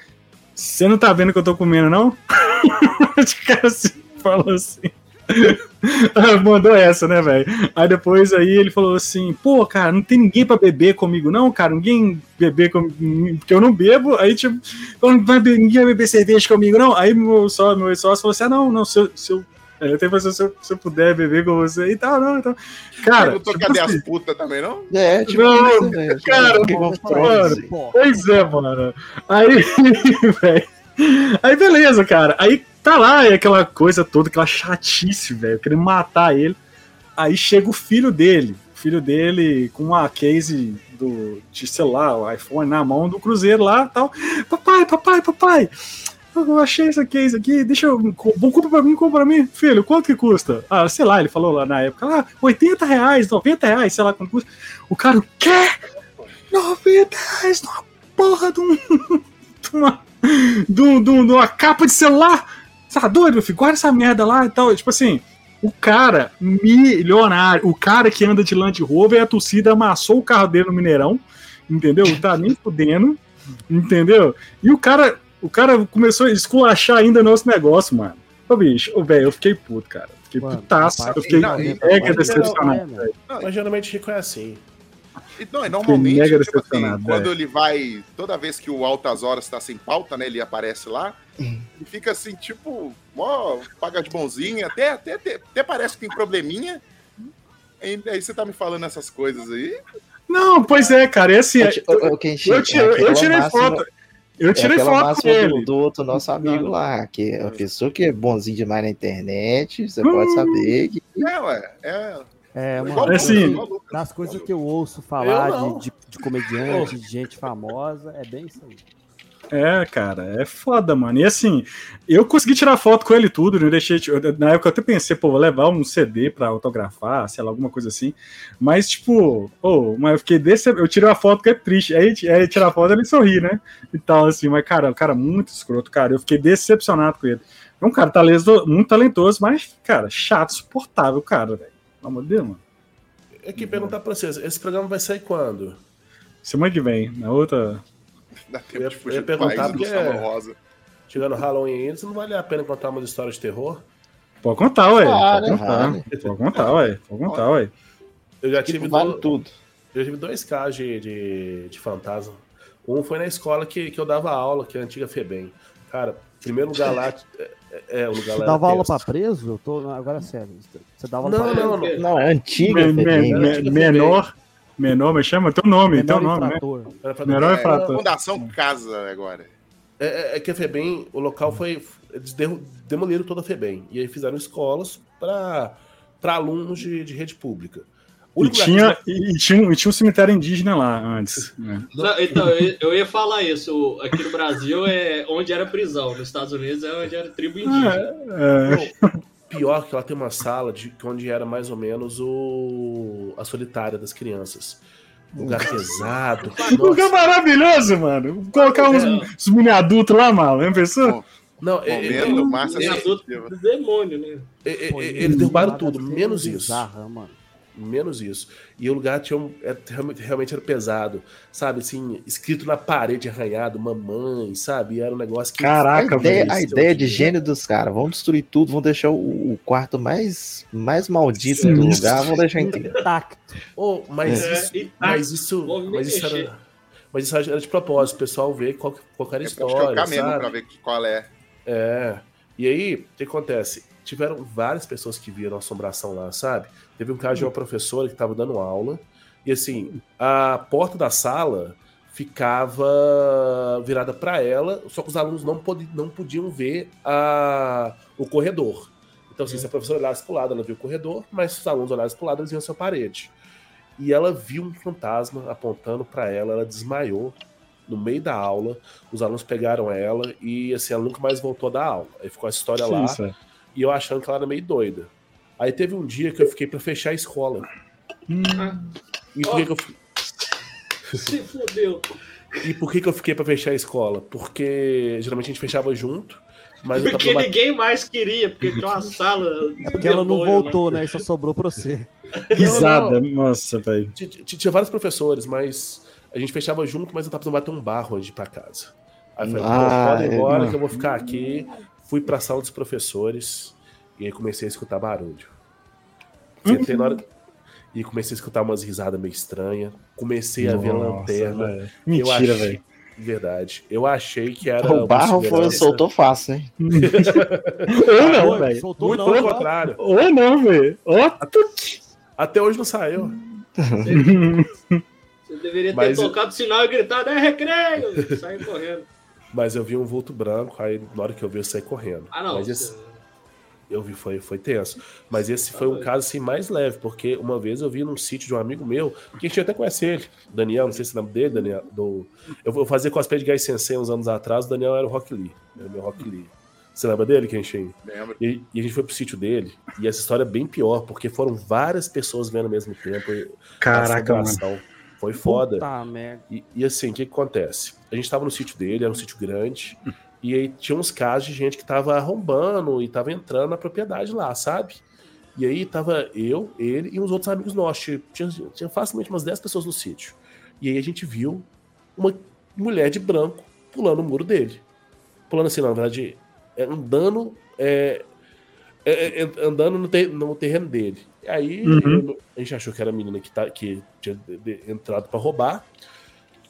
Você não tá vendo que eu tô comendo, não? o cara assim, falou assim. Mandou essa, né, velho? Aí depois aí ele falou assim, pô, cara, não tem ninguém pra beber comigo, não, cara, ninguém beber comigo, porque eu não bebo, aí tipo, não vai ninguém vai beber cerveja comigo, não? Aí meu sócio, meu sócio falou assim, ah, não, não, seu, seu Ele até falou assim, se eu, se eu puder beber com você e tal, não, então. Cara, Perguntou tipo cadê assim, as putas também, não? É, tipo Não, isso, velho. cara, Game of mano. Thrones. Pô, Pois é, mano. Aí, velho. Aí, beleza, cara. Aí tá lá, e aquela coisa toda, aquela chatice, velho, querendo matar ele. Aí chega o filho dele. O filho dele com uma case do, de celular, o iPhone na mão do Cruzeiro lá tal. Papai, papai, papai. Eu achei essa case aqui, deixa eu. co- Compra pra mim, compra pra mim. Filho, quanto que custa? Ah, sei lá, ele falou lá na época. Ah, 80 reais, 90 reais, sei lá quanto custa. O cara, quê? 90 reais numa porra de, um, de, uma, um- de um- de uma capa de celular. Você tá doido, meu filho? Guarda essa merda lá e tal. Tipo assim, o cara milionário, o cara que anda de Land Rover, a torcida amassou o carro dele no Mineirão, entendeu? Não tá nem fudendo, entendeu? E o cara, o cara começou a esculachar ainda nosso negócio, mano. Ô, bicho, ô, velho, eu fiquei puto, cara. Fiquei Mano, putaço, rapaz, eu fiquei não, mega não, decepcionado. não, velho. Mas geralmente Chico é assim. E, não, e normalmente, mega tipo assim, decepcionado, quando ele vai. Toda vez que o Altas Horas tá sem pauta, né? Ele aparece lá. E fica assim, tipo, ó, paga de bonzinho, até, até, até, até parece que tem probleminha. E aí você tá me falando essas coisas aí. Não, pois é, cara, é assim. Kenshi, Eu, é tirei- eu tirei foto. Eu é tirei aquela foto com ele. do outro nosso amigo lá, que é a pessoa que é bonzinho demais na internet, você pode saber que É, ué. É. É, mano. É assim. Das coisas que eu ouço falar Eu de, de, de comediante, de gente famosa, é bem isso aí. É, cara, é foda, mano. E assim, eu consegui tirar foto com ele tudo, não deixei. Na época eu até pensei, pô, vou levar um CD pra autografar, sei lá, alguma coisa assim. Mas, tipo, ô, mas eu fiquei desse. Eu tirei uma foto que é triste. Aí, aí tirar a foto ele sorri, né? E tal, assim. Mas, cara, o cara muito escroto, cara. Eu fiquei decepcionado com ele. É um cara talentoso, muito talentoso, mas, cara, chato, suportável, cara, velho. Pelo amor de Deus, mano. Eu queria perguntar pra vocês, esse programa vai sair quando? Semana que vem, na outra. Dá Eu tempo ia- de eu fugir ia do perguntar país do porque- Rosa. Chegando Halloween ainda, não vale a pena contar umas histórias de terror? Pode contar, ué. Vale, pode contar. vale. Pode contar, ué. Pode contar, ué. Eu já tipo, tive, vale do- tudo. eu tive dois casos de, de, de fantasma. Um foi na escola que, que eu dava aula, que é a antiga FEBEM. Cara, primeiro lugar lá. É, é, é, o lugar Você lá. dava aula pra preso? Eu tô, agora é sério. Você dava aula Não, pra não, não. Não, é antiga, Me- Febem. me- Antiga menor, menor, me chama teu nome, menor teu nome, né? infrator. Menor é, infrator. Fundação Casa agora. É, é- é que a FEBEM, o local foi. Eles demoliram toda a FEBEM. E aí fizeram escolas para alunos de, de rede pública. E tinha, que- e, tinha um, e tinha um cemitério indígena lá antes. né? Não, então, eu, eu ia falar isso. Aqui no Brasil é onde era prisão. Nos Estados Unidos é onde era tribo indígena. É, Pior que ela tem uma sala de onde era mais ou menos o a solitária das crianças. Um lugar pesado. lugar maravilhoso, mano. Colocar uns, É. uns mini adultos lá, mal, hein, pessoa? não, Márcia Tem adulto Sensitiva. do demônio, né? é- é- Pô, é- e eles derrubaram tudo, menos isso. bizarras, mano. Menos isso. E o lugar tinha um, é, realmente, era pesado. Sabe, assim, escrito na parede arranhado, mamãe, sabe? Era um negócio que. A Caraca, ideia, velho. a ideia de gênio dos caras, vamos destruir tudo, vamos deixar o, o quarto mais, mais maldito do Sinistro. lugar, vamos deixar inteiro. Intacto. Oh, mas, É, isso, e- mas isso. Mas isso, era, mas isso era de propósito, o pessoal ver qual, qual era a É história. chocar mesmo pra ver que- qual é. É. E aí, o que acontece? Tiveram várias pessoas que viram assombração lá, sabe? Teve um caso de uma professora que estava dando aula, e assim, a porta da sala ficava virada para ela, só que os alunos não, podi- não podiam ver a, o corredor. Então, assim, se a professora olhasse para o lado, ela viu o corredor, mas se os alunos olhassem para o lado, eles iam ser a parede. E ela viu um fantasma apontando para ela, ela desmaiou no meio da aula, os alunos pegaram ela e assim, ela nunca mais voltou da aula. Aí ficou a história lá e eu achando que ela era meio doida. Aí teve um dia que eu fiquei pra fechar a escola. E por que, que eu, Se fodeu. e por que, que eu fiquei pra fechar a escola? Porque geralmente a gente fechava junto, mas Porque ninguém mais queria, porque tinha uma sala. É porque ela não voltou, né? E só sobrou pra você. Risada, nossa, velho. Tinha vários professores, mas a gente fechava junto, mas eu tava precisando bater um barro antes de ir pra casa. Aí eu falei, Ah, pô, pode ir embora é. que eu vou ficar aqui. Fui pra sala dos professores e aí comecei a escutar barulho. Sentei na hora. E comecei a escutar umas risadas meio estranhas. Comecei a ver Nossa, lanterna. Eu Mentira, achei- velho. Verdade. Eu achei que era. O barro foi, soltou fácil, hein? Ou não, velho. Soltou Muito não, pelo contrário. Ou não, velho. Ó, Até hoje não saiu. Você deveria ter Mas- tocado o sinal e gritado, é recreio! Saiu correndo. Mas eu vi um vulto branco, aí na hora que eu vi, eu saí correndo. Ah, não. Mas esse, eu vi, foi, foi tenso. Mas esse foi um caso assim mais leve, porque uma vez eu vi num sítio de um amigo meu, que a gente até conhece ele, Daniel, não sei se é o nome dele, Daniel. Do, eu vou fazer cosplay de Guy Sensei uns anos atrás, o Daniel era o Rock Lee. Era o meu Rock Lee. Você lembra dele, Kenshin? Lembra? E, e a gente foi pro sítio dele, e essa história é bem pior, porque foram várias pessoas vendo ao mesmo tempo. e a Caraca, mano. Foi foda. Puta merda. E, e assim, o que, que acontece? A gente tava no sítio dele, era um sítio grande, e aí tinha uns casos de gente que tava arrombando e tava entrando na propriedade lá, sabe? E aí tava eu, ele e uns outros amigos nossos. Tinha, tinha, facilmente umas 10 pessoas no sítio. E aí a gente viu uma mulher de branco pulando o muro dele. Pulando assim, não, na verdade, é, andando. é, é, é, andando no, ter- no terreno dele. E aí Uhum. a gente achou que era a menina que, tá, que tinha de- de- entrado pra roubar.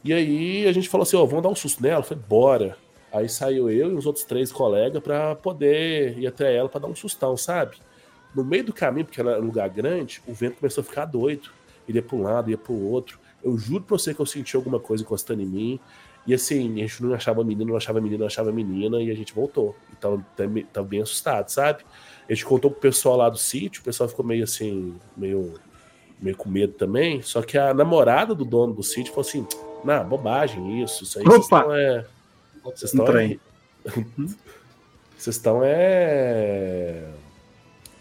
E aí a gente falou assim: ó, vamos dar um susto nela. Foi, bora. Aí saiu eu e os outros três colegas pra poder ir até ela pra dar um sustão, sabe? No meio do caminho, porque era um lugar grande, o vento começou a ficar doido. Ele ia pra um lado, ia pro outro. Eu juro pra você que eu senti alguma coisa encostando em mim. E assim, a gente não achava menino, não achava menino, não achava menina, e a gente voltou. E tava, bem assustado, sabe? A gente contou pro pessoal lá do sítio, o pessoal ficou meio assim, meio, meio com medo também. Só que a namorada do dono do sítio falou assim: não, bobagem isso, isso aí Opa! estão é. Vocês estão Entra é. Vocês estão é.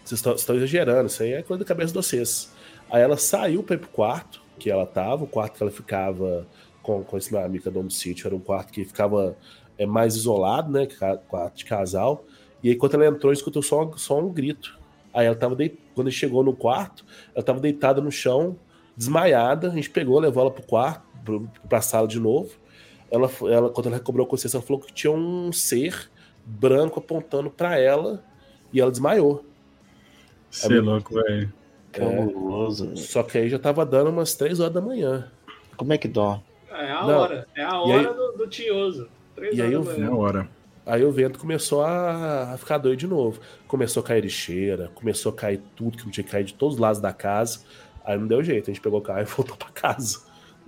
Vocês estão, exagerando, isso aí é coisa da cabeça de vocês. Aí ela saiu pra ir pro quarto que ela tava, o quarto que ela ficava com, com esse meu amigo é do sítio, era um quarto que ficava é, mais isolado, né? Quarto de casal. E aí, quando ela entrou, escutou só, só um grito. Aí ela tava deit... quando ele chegou no quarto, ela tava deitada no chão, desmaiada. A gente pegou, levou ela pro quarto, pro, pra sala de novo. Ela, ela, quando ela recobrou a consciência, ela falou que tinha um ser branco apontando pra ela e ela desmaiou. Você é louco, velho. Cabuloso. Só que aí já tava dando umas 3 horas da manhã. Como é que dorme? É a Não. hora. É a hora aí- do, do tinhoso. Três E aí horas eu manhã. hora. Aí o vento começou a, a ficar doido de novo. Começou a cair lixeira, começou a cair tudo que não tinha que cair de todos os lados da casa. Aí não deu jeito, a gente pegou o carro e voltou pra casa.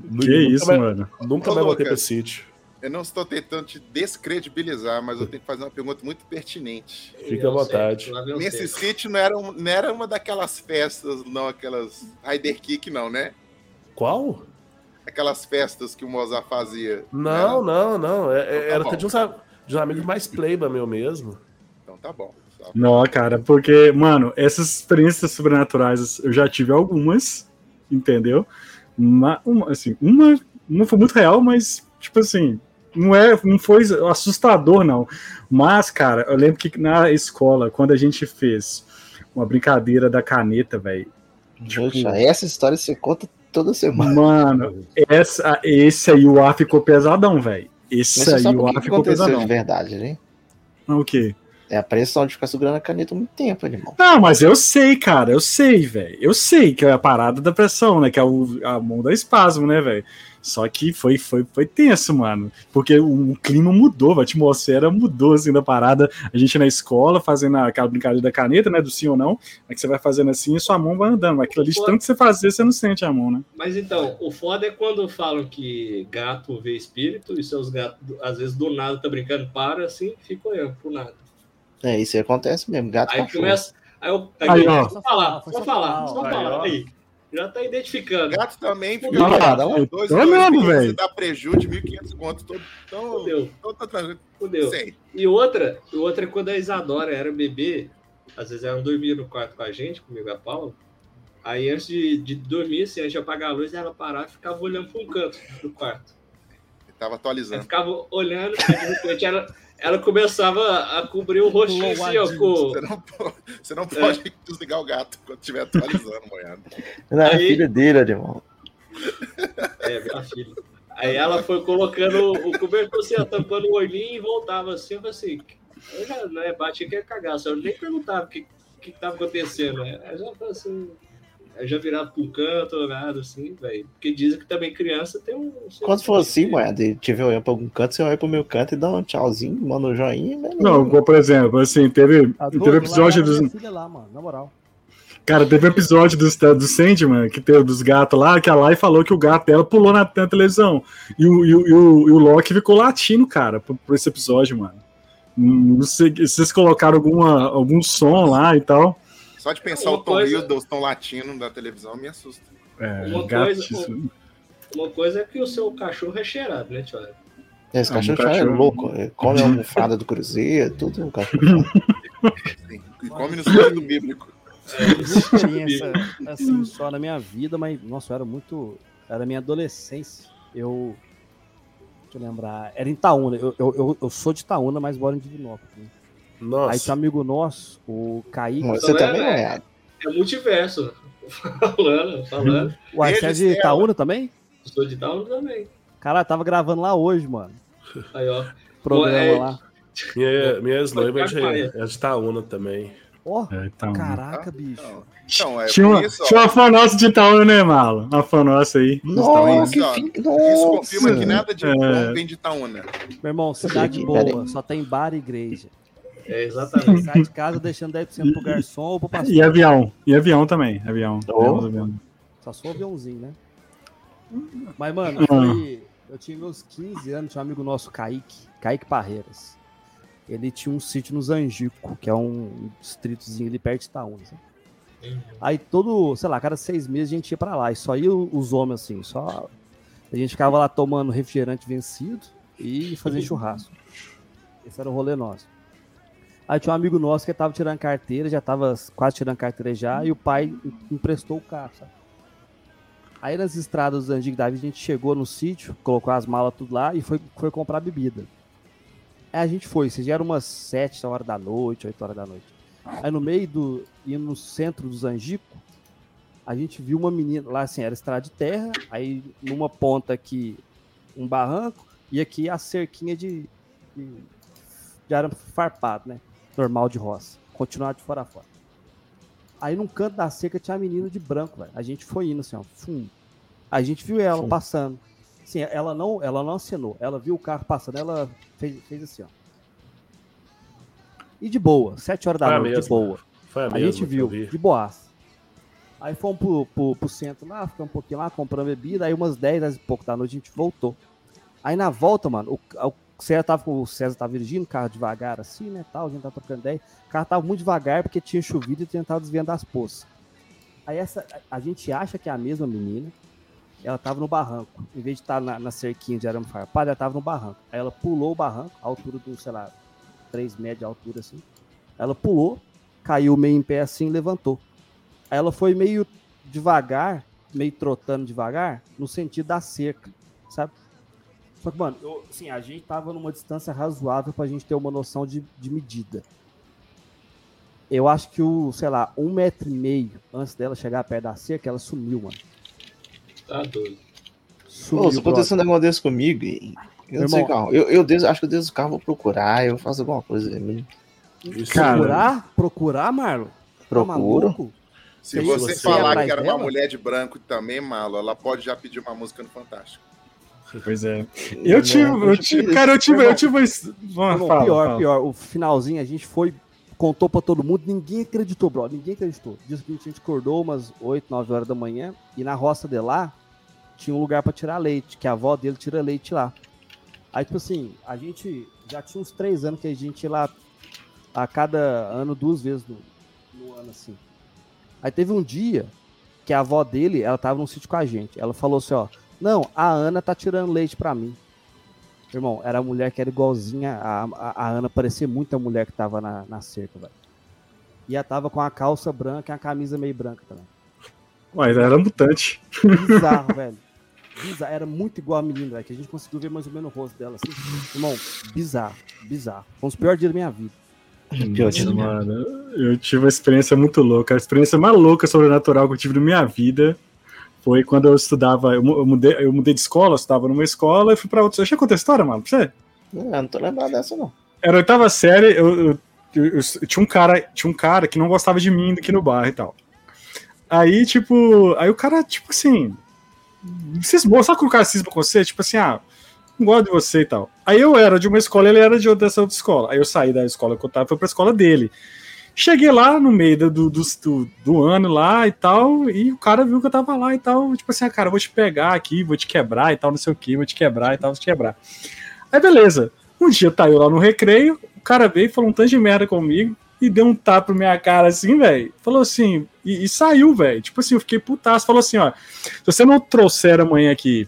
Que Nunca isso, mais- mano. Nunca Ô, mais voltei pro Lucas. sítio. Eu não estou tentando te descredibilizar, mas eu tenho que fazer uma pergunta muito pertinente. Fica à vontade. Nesse sítio não era, um- não era uma daquelas festas, não aquelas Rider Kick, não, né? Qual? Aquelas festas que o Mozart fazia. Não, Era? não, não. É- é- Então tá era bom. até de uns, de um amigo mais playba meu mesmo. Então tá bom. Não, cara, porque, mano, essas experiências sobrenaturais eu já tive algumas, entendeu? Uma, uma, assim, uma, uma foi muito real, mas, tipo assim, não, é, não foi assustador, não. Mas, cara, eu lembro que na escola, quando a gente fez uma brincadeira da caneta, velho. Tipo- essa história você conta toda semana. Mano, essa, esse aí o ar ficou pesadão, velho. Esse você aí o ar ficou pesadão. de verdade, né? O quê? É a pressão de ficar segurando a caneta muito tempo, animal. Não, mas eu sei, cara, eu sei, velho. Eu sei que é a parada da pressão, né? Que é o, a mão da espasmo, né, velho? Só que foi, foi, foi tenso, mano. Porque o, o clima mudou, a atmosfera mudou, assim, da parada. A gente na escola fazendo aquela brincadeira da caneta, né? Do sim ou não. É que você vai fazendo assim e sua mão vai andando. Mas aquilo ali, de tanto que você fazer, você não sente a mão, né? Mas então, o foda é quando falam que gato vê espírito e seus gatos, às vezes, do nada tá brincando, para assim, fica olhando pro nada. É, isso acontece mesmo. Gato Aí cachorro. começa. Aí eu. Aí, Aí, ó. Só falar, só só falar, só falar. Aí. Já tá identificando. Gato também fica Não, não, eu dois, tô meses velho. dá prejuízo de 1.500 conto. Todo, então, Fudeu, fudeu. Sei. E outra, e outra é quando a Isadora era bebê, às vezes ela não dormia no quarto com a gente, comigo e a Paula. Aí antes de, de dormir, assim, antes de apagar a luz, ela parava e ficava olhando para um canto do quarto. Ele tava Ela atualizando. ficava olhando, aí de repente ela, ela começava a cobrir o rostinho assim, ó, com, Você não, pode, você não pode desligar o gato quando estiver atualizando, moiado. Não, é Aí- filha dele, animal. É, minha filha. Aí ela foi colocando o cobertor assim, ó, tampando o olhinho e voltava assim, eu falei assim, eu já né, bati que ia cagar, só eu nem perguntava o que, que tava acontecendo, né? Aí já falei assim, Aí já virava pro canto, nada assim, velho. Porque dizem que também criança tem um. Quando for assim, mano, de tiver olhando pra algum canto, você olha pro meu canto e dá um tchauzinho, manda um joinha, beleza. Não, igual, por exemplo, assim, teve, Tá teve episódio dos. lá, mano, na moral. Cara, teve episódio do, do Sandman, que teve dos gatos lá, que a Lai falou que o gato dela pulou na, na televisão. E o, e, o, e, o, e o Loki ficou latindo, cara, por, por esse episódio, mano. Hum, Não sei se vocês colocaram alguma, algum som lá e tal. Só de pensar Uma o Tom coisa- Hiddleston latino da televisão me assusta. É, Uma gatíssimo. Uma coisa é que o seu cachorro é cheirado, né, tio? Esse Ah, cachorro já é cachorro. louco, é, come a almofada do Cruzeiro, tudo um cachorro. Sim. E come no sentido bíblico. experiência assim só na minha vida, mas nossa, eu era muito. Era minha adolescência. Eu. Deixa eu lembrar. Era em Itaúna. Eu, eu, eu, eu sou de Itaúna, mas moro em Divinópolis. Né? Aí Nossa. tinha um amigo nosso, o Kaique. Você Então, também é, é. É multiverso. falando, falando. O é Eles de Itaúna também? Sou de tal também. Caralho, tava gravando lá hoje, mano. Aí, ó. Programa é- lá. Minha, minha ex-noiva é de, é de Itaúna também. Ó, É, então, caraca, bicho. Então, então é tinha, uma, isso, tinha uma fã nossa de Itaúna, né, Malo? Uma fã nossa aí. Itaúna. Nossa, que fi... Isso confirma que Nossa. nada de É. bom vem de Itaúna. Meu irmão, cidade boa, só tem bar e igreja. É, exatamente. Sai de casa deixando 10% pro garçom ou pro pastor. E avião. E avião também. Avião. Oh. Avião. Só sou aviãozinho, né? Mas, mano, Ah. foi... eu tinha meus 15 anos, tinha um amigo nosso, Kaique, Kaique Parreiras. Ele tinha um sítio no Zangico, que é um distritozinho ali perto de Itaúna. sabe? Aí todo, sei lá, cada seis meses a gente ia pra lá. E só ia os homens assim, só. A gente ficava lá tomando refrigerante vencido e fazendo churrasco. Esse era o rolê nosso. Aí tinha um amigo nosso que tava tirando carteira, já tava quase tirando carteira já, e o pai emprestou o carro, sabe? Aí nas estradas do Antigo Davi a gente chegou no sítio, colocou as malas tudo lá e foi, foi comprar bebida. Aí a gente foi, já era umas 7 horas da noite, 8 horas da noite. Aí no meio do. indo no centro do Zangico, a gente viu uma menina. Lá assim, era estrada de terra, aí numa ponta aqui um barranco, e aqui a cerquinha de. de, de arame farpado, né? Normal de roça. Continuar de fora a fora. Aí num canto da cerca tinha a menina de branco, velho. A gente foi indo assim, ó. Fum. A gente viu ela Fum. passando. Sim, ela não, ela não acenou. Ela viu o carro passando, ela fez, fez assim, ó. E de boa, 7 horas da Foi noite, de boa. Foi a, A gente viu, vi. de boas. Aí fomos pro, pro, pro centro lá, ficamos um pouquinho lá, comprando bebida, aí umas 10, 10 e pouco da noite a gente voltou. Aí na volta, mano, o, o César tava, com- o César tava dirigindo, o carro devagar assim, né, tal, a gente tava trocando ideia. O carro tava muito devagar porque tinha chovido e tentava desviando das poças. Aí essa, a, gente acha que é a mesma menina, ela tava no barranco. Em vez de estar na, na cerquinha de arame farpado, ela tava no barranco. Aí ela pulou o barranco, a altura do, sei lá, 3 metros de altura assim. Ela pulou, caiu meio em pé assim levantou. Aí ela foi meio devagar, meio trotando devagar, no sentido da cerca, sabe? Só que, mano, eu, assim, a gente tava numa distância razoável pra gente ter uma noção de, de medida. Eu acho que o, sei lá, um metro e meio antes dela chegar perto da cerca, ela sumiu, mano. Tá doido. Sumiu, Pô, se acontecer um negócio desse comigo, e- eu não sei carro. Eu, eu acho que eu desço o carro, vou procurar, eu faço alguma coisa. Isso, Cara, Procurar? Procurar, Marlon? Tá procuro. maluco? Se Você- você, você falar que era dela? uma mulher de branco também, malo, ela pode já pedir uma música no Fantástico. Pois é. Eu tive, eu tive, cara, eu tive, eu tive. Não, fala, pior, fala. pior. O finalzinho a gente foi, contou pra todo mundo, ninguém acreditou, bro. Ninguém acreditou. Diz que a gente acordou umas 8, 9 horas da manhã e na roça de lá tinha um lugar pra tirar leite, que a avó dele tira leite lá. Aí, tipo assim, a gente já tinha uns 3 anos que a gente ia lá a cada ano, duas vezes no, no ano, assim. Aí teve um dia que a avó dele, ela tava num sítio com a gente. Ela falou assim, ó, não, a Ana tá tirando leite pra mim. Irmão, era a mulher que era igualzinha. A, a, a Ana parecia muito a mulher que tava na, na cerca, velho. E ela tava com a calça branca e a camisa meio branca também. Mas era mutante. Bizarro, velho. Bizarro. Era muito igual a menina, velho. Que a gente conseguiu ver mais ou menos o rosto dela, assim. Irmão, bizarro, bizarro. Foi um dos piores dias da minha vida. Pior dia da minha Mano, eu tive uma experiência muito louca. A experiência mais louca sobrenatural que eu tive na minha vida foi quando eu estudava. Eu mu- eu mudei, eu mudei de escola, eu estava numa escola e fui pra outra. Eu já contei a história, mano, pra você? Não, não tô lembrado dessa, não. Era oitava série, eu, eu- eu- eu- tinha, um cara, tinha um cara que não gostava de mim aqui no bar e tal. Aí, tipo, aí o cara, tipo assim, cismou, sabe que o cara cisma com você? Tipo assim, ah, não gosto de você e tal. Aí eu era de uma escola, ele era de outra, dessa outra escola. Aí eu saí da escola que eu tava, fui pra escola dele. Cheguei lá no meio do, do, do, do ano lá e tal, e o cara viu que eu tava lá e tal, tipo assim, ah, cara, vou te pegar aqui, vou te quebrar e tal, não sei o que, vou te quebrar e tal, vou te quebrar. Aí beleza. Um dia tá eu lá no recreio, o cara veio e falou um tanto de merda comigo e deu um tapa na minha cara assim, velho. Falou assim, e, e saiu, velho. Tipo assim, eu fiquei putaço. Falou assim, ó, se você não trouxer amanhã aqui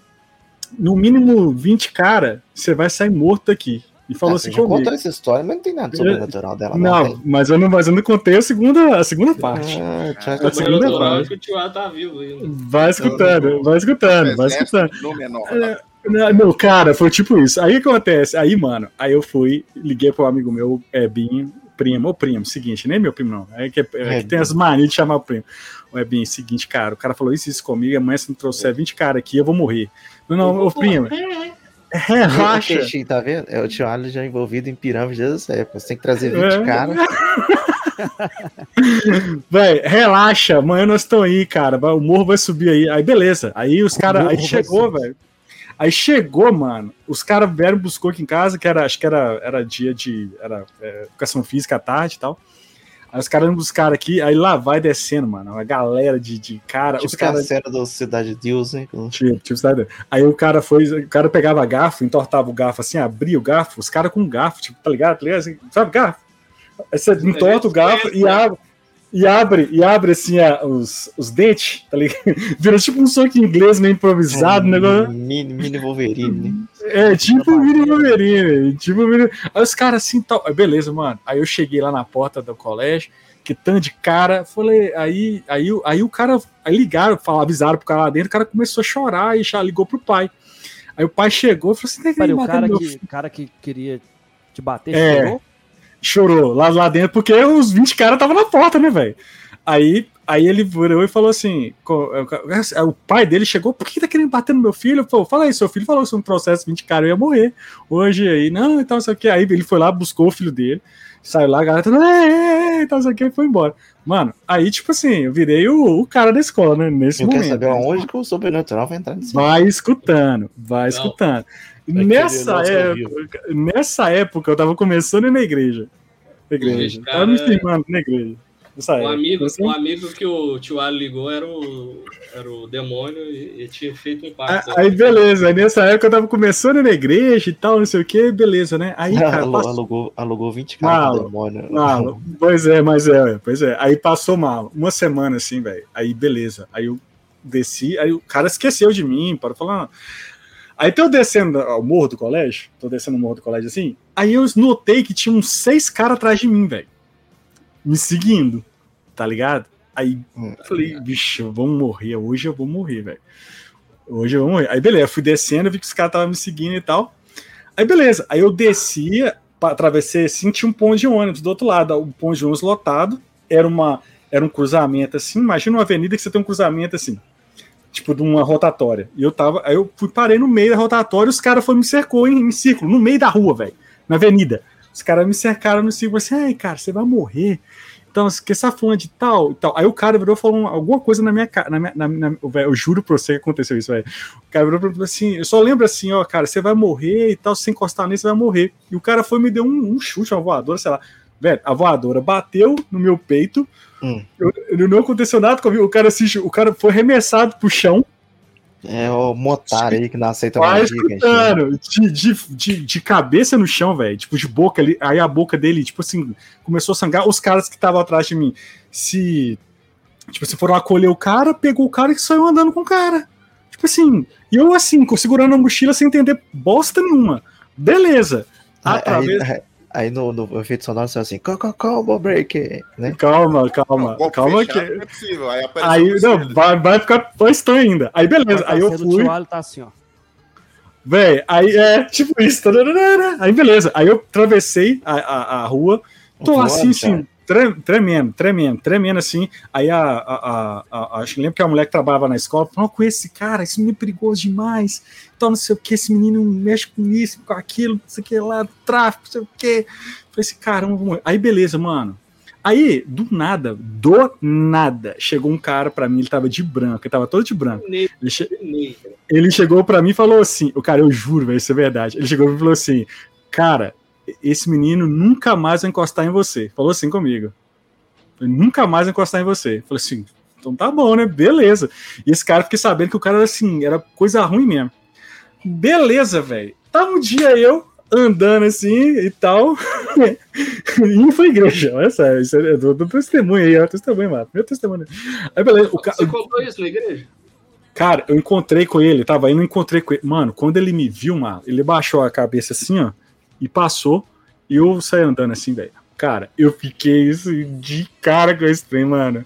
no mínimo 20 cara, você vai sair morto aqui. E falou Ah, assim comigo. contou essa história, mas não tem nada sobrenatural dela. Não, tem. mas eu não, mas eu não contei a segunda, a segunda parte. Ah, A segunda é parte. que o tá vivo ainda. Vai escutando, vai escutando, vai escutando. É, Não, não, cara, foi tipo isso. Aí o que acontece? Aí, mano, aí eu fui, liguei pro amigo meu, é, Binho, primo, ô primo, seguinte, nem meu primo não, é que, é, É, que tem as manias de chamar o primo. O Ebinho, seguinte, cara, o cara falou isso, isso comigo, amanhã se não trouxer 20 caras aqui, eu vou morrer. Não, não, ô primo, O relaxa. Peixinho, tá vendo? É o tio já envolvido em pirâmide época. Você tem que trazer 20 É. caras. Véi, relaxa, amanhã nós estamos aí, cara. O morro vai subir aí. Aí, beleza. Aí os caras. Aí chegou, velho. Aí chegou, mano. Os caras vieram buscou aqui em casa, que era, acho que era, era dia de. Era é, educação física à tarde e tal. Aí os caras buscaram aqui, aí lá vai descendo, mano. Uma galera de, de cara. Tipo os caras. cena do Cidade de Deus, né? Com- Tipo, tipo, sabe? Aí o cara foi, o cara pegava garfo, entortava o garfo assim, abria o garfo, os caras com garfo, tipo, tá ligado? Tá ligado? Assim, sabe garfo? Aí você entorta o garfo e abre, e abre, e abre assim a- os, os dentes, tá ligado? Vira tipo um soco inglês meio improvisado, um negócio. Mini, mini Wolverine, né? É, tipo o Mini Wolverine, tipo o Mini... Aí os caras assim, tal. Aí, beleza, mano. Aí eu cheguei lá na porta do colégio, que tanto de cara, falei, aí, aí, o- aí o cara, aí ligaram, falaram, avisaram pro cara lá dentro, o cara começou a chorar e já ligou pro pai. Aí o pai chegou e falou assim, Peraí, o batendo cara meu que, cara que queria te bater É. chorou? Chorou lá, lá dentro, porque os 20 caras estavam na porta, né, velho? Aí, aí ele virou e falou assim: co- é, o pai dele chegou, por que tá querendo bater no meu filho? Pô, fala aí, seu filho falou que se um processo 20 caras eu ia morrer hoje aí, não, então sei o que. Aí ele foi lá, buscou o filho dele, saiu lá, a galera, tá, é, é, é, então sei o que, e foi embora. Mano, aí, tipo assim, eu virei o, o cara da escola, né, nesse Eu quero momento. saber aonde que o sobrenatural vai entrar nisso. Vai escutando, vai escutando. Nessa época, nessa época, eu tava começando na igreja. Na igreja. Esse Tava me cara- firmando na igreja. Nessa época. amigo, o amigo que o tio Ali ligou era o, era o demônio e, e tinha feito um pacto. Ah, Aí, beleza. Aí nessa época eu tava começando na igreja e tal, não sei o que, beleza, né? Aí, cara, Alugou, passou alugou, alugou 20 caras do demônio. mal. Pois é, mas é, pois é. Aí passou mal. Uma semana assim, velho. Aí, beleza. Aí eu desci, aí o cara esqueceu de mim, para falar. Aí tô descendo ao morro do colégio, tô descendo o morro do colégio assim, aí eu notei que tinha uns seis caras atrás de mim, velho. Me seguindo, tá ligado? Aí Hum. eu falei, bicho, vamos morrer, hoje eu vou morrer, velho. Hoje eu vou morrer. Aí beleza, fui descendo, vi que os caras estavam me seguindo e tal. Aí beleza, aí eu descia, atravessei assim, tinha um ponto de ônibus do outro lado, o ponto de ônibus lotado, era uma era um cruzamento assim, imagina uma avenida que você tem um cruzamento assim, tipo de uma rotatória. E eu tava, aí eu fui parei no meio da rotatória, os caras foram me cercou em, em círculo, no meio da rua, velho, na avenida. Os caras me cercaram no círculo assim, ai, cara, você vai morrer. Então, que essa fulana de tal e tal. Aí o cara virou e falou uma- alguma coisa na minha cara. Na minha, na, na- velho, eu juro pra você que aconteceu isso, velho. O cara virou e falou assim: eu só lembro assim, ó, cara, você vai morrer e tal, se encostar nele, você vai morrer. E o cara foi me deu um, um chute, uma voadora, sei lá. Velho, a voadora bateu no meu peito. Hum. Eu- não aconteceu nada comigo. O cara, se, o cara foi arremessado pro chão. É o Motar aí que não aceita chama. escutando, de, de, de, de cabeça no chão, velho, tipo, de boca ali, aí a boca dele, tipo assim, começou a sangrar, os caras que estavam atrás de mim, se, tipo, se foram acolher o cara, pegou o cara e saiu andando com o cara, tipo assim, e eu assim, segurando a mochila sem entender bosta nenhuma, beleza, Aí, através... aí, aí no, no efeito sonoro você assim, "Co- co- combo break, né? Calma, calma, Golpe calma fechado que... não é possível. Aí não, vai, vai ficar mais estranho ainda. Aí, beleza, aí eu O fui. tá assim, ó. Véi, aí é tipo isso. tararara. Aí beleza. Aí eu atravessei a, a, a rua, tô assim, cara. assim, tre- tremendo, tremendo, tremendo assim. Aí a, a, a, a- acho que lembro que a mulher que trabalhava na escola falou: com esse cara, esse menino é perigoso demais. Então, não sei o que, esse menino mexe com isso, com aquilo, não sei o que lá, tráfico, não sei o que. Falei assim, caramba, aí beleza, mano. Aí, do nada, do nada, chegou um cara pra mim, ele tava de branco, ele tava todo de branco. Ele, che- ele chegou pra mim e falou assim: o cara, eu juro, velho, isso é verdade. Ele chegou e falou assim: Cara, esse menino nunca mais vai encostar em você. Falou assim comigo. Nunca mais vai encostar em você. Falei assim, então tá bom, né? Beleza. E esse cara, fiquei sabendo que o cara era assim, era coisa ruim mesmo. Beleza, velho. Tá um dia eu andando assim e tal. indo pra igreja. Olha só, isso é do, do testemunho aí, ó. Testemunho, mano. Meu testemunho. Aí, beleza. O ca... Você contou isso na igreja? Cara, eu encontrei com ele, tava indo, encontrei com ele. Mano, quando ele me viu, mano, ele baixou a cabeça assim, ó, e passou, e eu saí andando assim, velho. Cara, eu fiquei assim, de cara com esse trem, mano.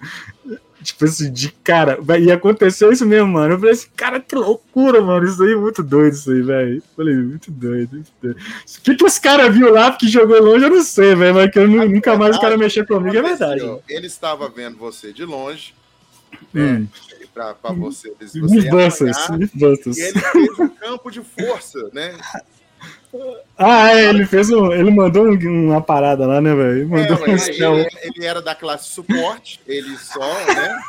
Tipo assim, de cara. E aconteceu isso mesmo, mano. Eu falei assim, cara, que loucura, mano. Isso aí é muito doido, isso aí, velho. Falei, muito doido, muito doido. O que, que os caras viu lá porque jogou longe, eu não sei, velho. Mas que eu nu- nunca mais o cara mexer comigo, é verdade. Ele estava vendo você de longe, Hum. pra, pra você, você ia Mythbusters, apanhar, e ele fez um campo de força, né? Ah, é, ele fez um. Ele mandou um- uma parada lá, né, velho? É, Mandou ué, um ele, ele era da classe suporte, ele só, né?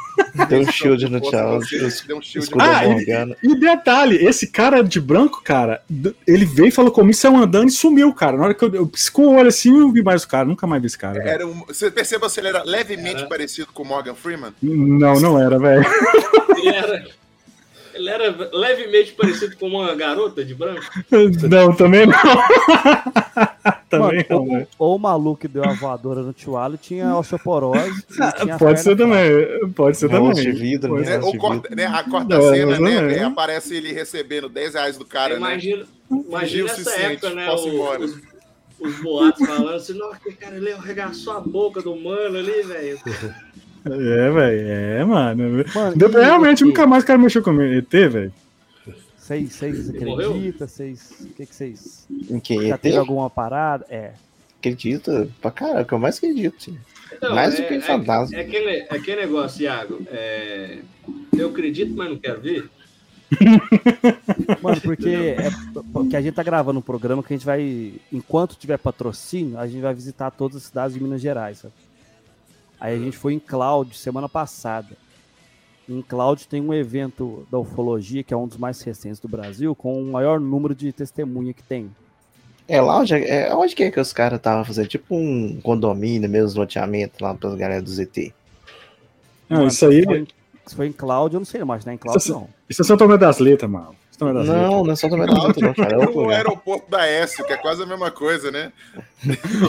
Deu um shield no Charles. Deu um shield Ah, ele-. E detalhe, esse cara de branco, cara, ele veio e falou comigo, saiu andando e sumiu, cara. Na hora que eu, eu piscou o olho assim, eu vi mais o cara. Nunca mais vi esse cara. Era um, você percebeu se ele era levemente Era. parecido com o Morgan Freeman? Não, não era, velho. Ele era, ele era levemente parecido com uma garota de branco. Não, também não. também Mano, não, ou, ou o maluco que deu a voadora no Tiago tinha osteoporose. e tinha Pode ser também. Pode ser de também. vidro, Pode né? Né? Negócio O de corta, vidro. né? A corta Não, cena, né? é. Aparece ele recebendo 10 reais do cara, né? imagina Fingiu imagina se essa sente, época, né? posso ir o- os, os boatos falando assim, nossa, que cara, ele arregaçou a boca do mano ali, velho. É, velho. É, mano. Mano, Depois, e- realmente, e- nunca mais o cara mexeu comigo. ET, velho. Vocês, acreditam? Vocês. O que que vocês. Em quem? Já ET? teve alguma parada? É. Acredito pra caraca, eu mais acredito, sim. Não, Mais do é- que em é- fantasma. É, aquele, é aquele negócio, Iago. é, eu acredito, mas não quero ver. Mano, porque é porque a gente tá gravando um programa que a gente vai, enquanto tiver patrocínio, a gente vai visitar todas as cidades de Minas Gerais. sabe? Aí a gente foi em Cláudio semana passada. Em Cláudio tem um evento da ufologia, que é um dos mais recentes do Brasil, com o maior número de testemunha que tem. É lá onde é, é onde que é que os caras estavam fazendo? Tipo um condomínio, mesmo loteamento lá pra galera do ZT. Não, Mano, isso aí. Foi em, se foi em Cláudio, eu não sei mais, né? Em Cláudio não. Isso é São Tomé das Letras, mano. São Tomé das Letras. Não, não é só também não, não, cara. É O aeroporto da S, que é quase a mesma coisa, né?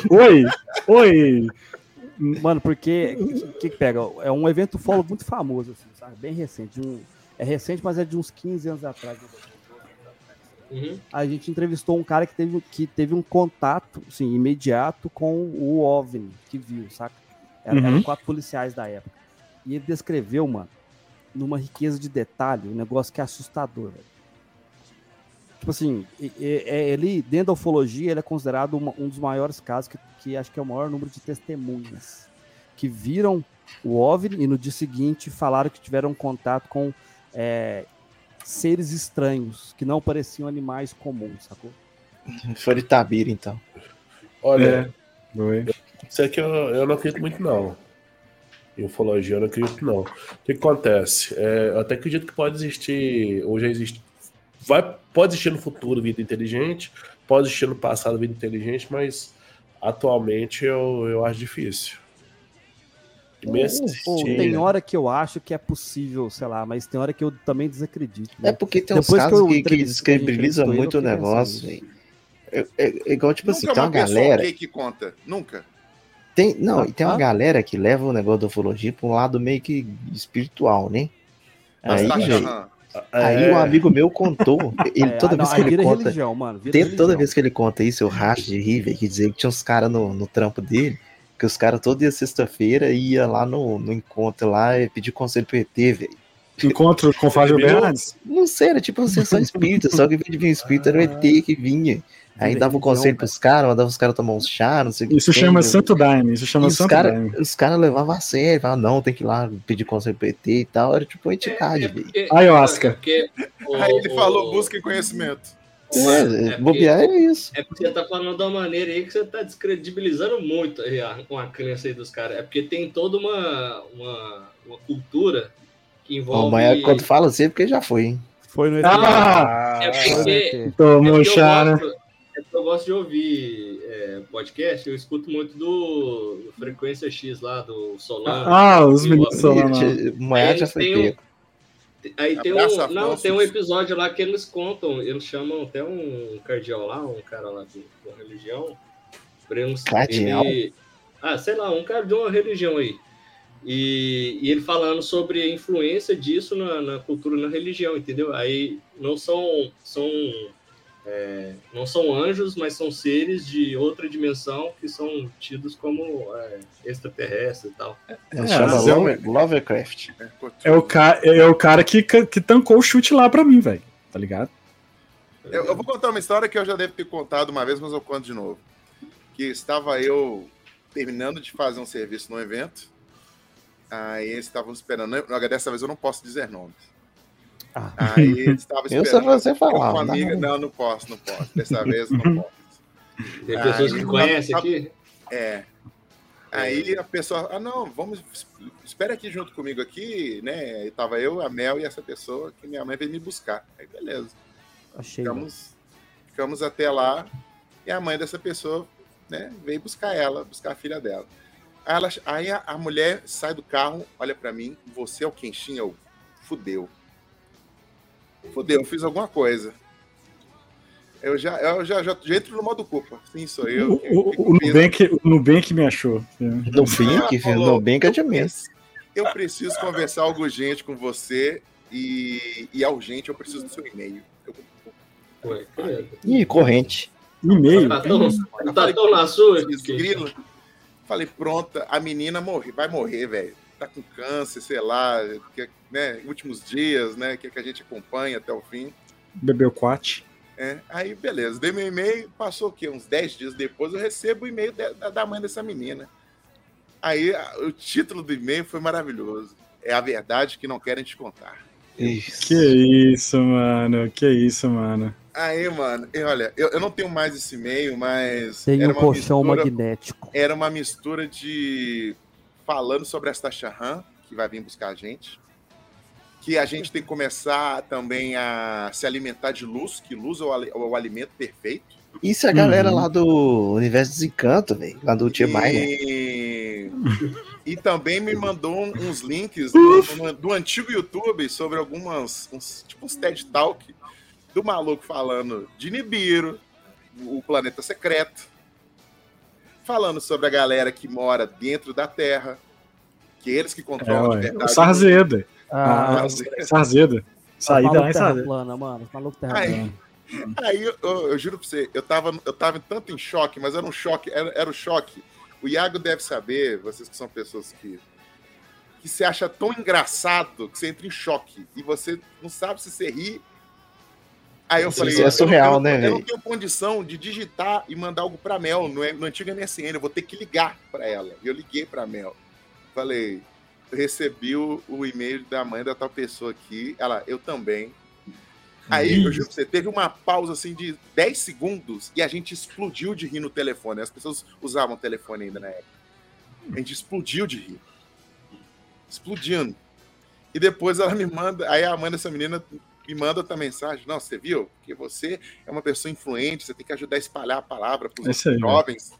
Oi! Oi! Mano, porque o que, que pega? É um evento ufólogo muito famoso, assim, sabe? Bem recente. um- é recente, mas é de uns 15 anos atrás. Uhum. A gente entrevistou um cara que teve, que teve um contato, assim, imediato com o OVNI que viu, saca? Era- Uhum. Eram quatro policiais da época. E ele descreveu, mano, numa riqueza de detalhe, um negócio que é assustador, velho. Tipo assim, é- ele, dentro da ufologia, ele é considerado uma- um dos maiores casos, que, que acho que é o maior número de testemunhas, que viram o OVNI e no dia seguinte falaram que tiveram contato com é, seres estranhos, que não pareciam animais comuns, sacou? Foi de Tabira, então. Olha, Oi. isso aqui eu, eu não acredito muito, não. Em ufologia eu não acredito, não. O que, que acontece? É, eu até acredito que pode existir, ou já existe. Vai, pode existir no futuro vida inteligente, pode existir no passado vida inteligente, mas atualmente eu, eu acho difícil. Ou tem hora que eu acho que é possível, sei lá, mas tem hora que eu também desacredito. né? É porque tem uns Depois que casos eu que, que ele, muito o negócio. É, é- é igual, tipo assim, Nunca tem uma uma galera. que conta. Nunca. Tem, não, Ah, e tem uma ah. galera que leva o negócio da ufologia pra um lado meio que espiritual, né? Mas Aí, tá achando- aí É, um amigo meu contou. Ele, É, toda ah, não, vez que ele conta. religião, mano. Tem- toda religião. vez que ele conta isso, eu racho de rir, velho, que dizer que tinha uns caras no, no trampo dele, que os caras todo dia sexta-feira ia lá no, no encontro lá e pedir conselho pro ET, velho. Encontro com Fábio? Bernardes. Não sei, era tipo uma sessão espírita, só que em vez de vir espírita era o ET que vinha. Aí dava o religião, conselho pros caras, mandava os caras tomar uns chá, não sei o que. Isso chama? Santo Daime. Isso chama os Santo caras Daime. os cara levavam a sério, falavam, não, tem que ir lá pedir conselho pro ET e tal. Era tipo uma entidade, É velho. porque- Ayahuasca. é porque o- Aí ele falou, busquem conhecimento. É, porque- bobear é isso. É porque você tá falando de uma maneira aí que você tá descredibilizando muito aí a, com a crença aí dos caras. É porque tem toda uma, uma, uma cultura que O envolve. Maia, quando fala assim, é porque já foi, hein? Foi no Ah, É porque, ET. é tomou porque eu, chá, né? É eu gosto de ouvir é, podcast, eu escuto muito do, do Frequência X lá, do Solano. Ah, os Eu meninos gosto. são lá. não. O Maia Aí já foi tem um-. Aí tem Abraço, um, não, Afonso. tem um episódio lá que eles contam, eles chamam até um cardeal lá, um cara lá de uma religião. eles- Cardeal? ele- ah, sei lá, um cara de uma religião aí. E, e ele falando sobre a influência disso na, na cultura, na religião, entendeu? Aí não são, são é, não são anjos, mas são seres de outra dimensão que são tidos como é, extraterrestres e tal. Ele É, chama mas é um-. É o, ca... é o cara que, que tancou o chute lá pra mim, velho. Tá ligado? Eu, eu vou contar uma história que eu já devo ter contado uma vez, mas eu conto de novo. Que estava eu terminando de fazer um serviço no evento. Aí eles estavam esperando. Dessa vez eu não posso dizer nomes. Ah. Aí Eu esperando. só você eu falar. com uma amiga, não. não, posso, não posso. Dessa vez eu não posso. Tem pessoas que ele- conhecem aqui? É. Aí a pessoa, ah, não, vamos, espera aqui junto comigo aqui, né? E tava eu, a Mel e essa pessoa que minha mãe veio me buscar. Aí beleza. Achei. Ficamos, ficamos até lá e a mãe dessa pessoa, né, veio buscar ela, buscar a filha dela. Aí, ela- aí a, a mulher sai do carro, olha pra mim, você é o Kenshin? Eu, fudeu. Fudeu, eu fiz alguma coisa. Eu já, eu já, já, já entro no modo culpa. Sim, sou eu. O, que- o, que o? Nubank, o Nubank me achou. Nubank, falou, Nubank é de menos. Eu preciso conversar algo urgente com você e, e é urgente, eu preciso do seu e-mail. Eu, Ué. Ih, corrente. E-mail. Tá tão, tá tão na sua? Grila. Falei, pronto, a menina morre, vai morrer, velho. Tá com câncer, sei lá, que, né, últimos dias, né, que, que a gente acompanha até o fim. Bebeu quat. É, aí, beleza, dei meu e-mail, passou o quê? Uns 10 dias depois eu recebo o e-mail da, da mãe dessa menina. Aí a- o título do e-mail foi maravilhoso. É a verdade que não querem te contar. Isso. Que isso, mano. Que isso, mano. Aí, mano, e olha, eu, eu não tenho mais esse e-mail, mas. Tem era um colchão mistura- magnético. era uma mistura de falando sobre esta Shahan, que vai vir buscar a gente, que a gente tem que começar também a se alimentar de luz, que luz é o, é o alimento perfeito. Isso é a galera Uhum. lá do Universo Desencanto, velho. Lá do Tia Miner. E... e também me mandou uns links do, do antigo YouTube sobre algumas, uns, tipo uns TED Talk do maluco falando de Nibiru, o planeta secreto, falando sobre a galera que mora dentro da Terra, que eles que É, controlam de ué. verdade. O Sarzeda. Ah, Ah, Sarzeda. Saída lá em terra Sarzeda. plana, mano. Maluco terra Aí, plana. Aí eu, eu- eu juro pra você, eu tava, eu tava tanto em choque, mas era um choque, era, era o choque. O Iago deve saber, vocês que são pessoas que. que se acha tão engraçado que você entra em choque e você não sabe se você ri. Aí eu Isso falei. é eu não- surreal, eu, né, Eu não tenho condição de digitar e mandar algo pra Mel no, no antigo MSN, eu vou ter que ligar pra ela. E eu liguei pra Mel. Falei, recebi o, o e-mail da mãe da tal pessoa aqui. Ela, eu também. Aí, eu juro pra você, teve uma pausa assim de 10 segundos e a gente explodiu de rir no telefone. As pessoas usavam telefone ainda na época. A gente explodiu de rir. Explodindo. E depois ela me manda, aí a mãe dessa menina me manda outra mensagem. Não, você viu? Porque você é uma pessoa influente, você tem que ajudar a espalhar a palavra para É os aí, jovens.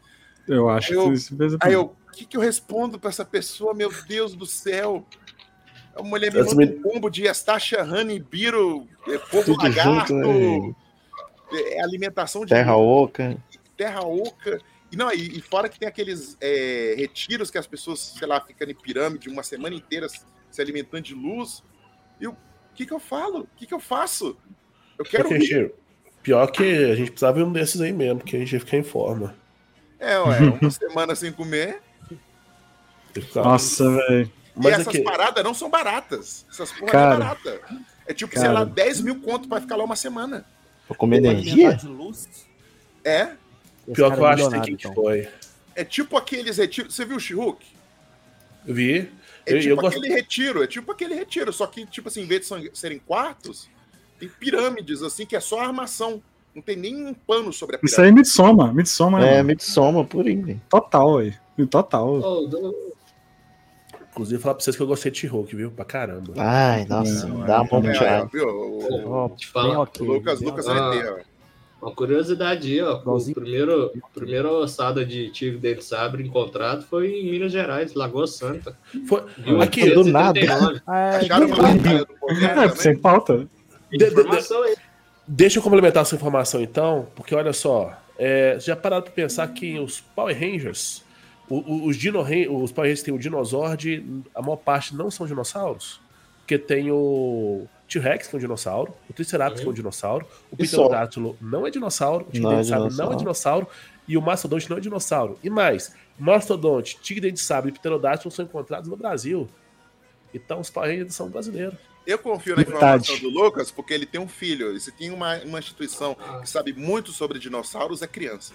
Eu acho Eu- que isso fez Aí eu, o que, que eu respondo para essa pessoa? Meu Deus do céu! A mulher me manda um combo de Estacha, Honey, Biro, é, povo Tudo lagarto, junto, né? é, alimentação de Terra Oca. terra oca. E, não, e, e fora que tem aqueles é, retiros que as pessoas, sei lá, ficam em pirâmide uma semana inteira se se alimentando de luz. E o que, que eu falo? O que, que eu faço? Eu quero pior que a gente precisava ver um desses aí mesmo, que a gente ia ficar em forma. É, ué, uma semana sem comer. Nossa, velho. e Mas é essas que, paradas não são baratas. Essas porra Cara. não é barata. É tipo, sei Cara. lá, 10 mil conto pra ficar lá uma semana. Pra comer energia? de. É. Esse pior cara que eu é acho que então. foi. É tipo aqueles retiros. Você viu o Shihuk? Eu vi. É Eu, tipo eu gosto. aquele retiro, é tipo aquele retiro, só que, tipo assim, em vez de serem quartos, tem pirâmides, assim, que é só armação. Não tem nem um pano sobre a Isso aí é Midsommar. Midsommar É, é Midsommar, por aí, total, aí. Total. Ô, do- Inclusive, falar pra vocês que eu gostei de She-Hulk, viu? Pra caramba. Ai, nossa, Não, dá uma É, ó, Thiago. viu? O, ok. o Lucas, Lucas. Ah. vai ter, ó. Uma curiosidade aí, ó. O primeiro, primeira ossada de Tigre Dente de Sabre encontrado foi em Minas Gerais, Lagoa Santa. Foi... Em Aqui, do nada. 1839. Ah, é, Acharam uma batalha do poder É, sem pauta. De- Informação aí. Deixa eu complementar essa informação então, porque olha só, é, já pararam pra pensar que os Power Rangers, o- o- os, Dino, os Power Rangers têm o Dinozord, a maior parte não são dinossauros, porque tem o T-Rex, que é um dinossauro, o Triceratops, que é um dinossauro, o. Pterodátilo não é dinossauro, o Não é Tigre de Sabre não é dinossauro. e o Mastodonte não é dinossauro. E mais, Mastodonte, Tigre de Sabre e Pterodátilo são encontrados no Brasil. Então os Power Rangers são brasileiros. Eu confio na informação do Lucas porque ele tem um filho. E se tem uma, uma instituição que sabe muito sobre dinossauros, é criança.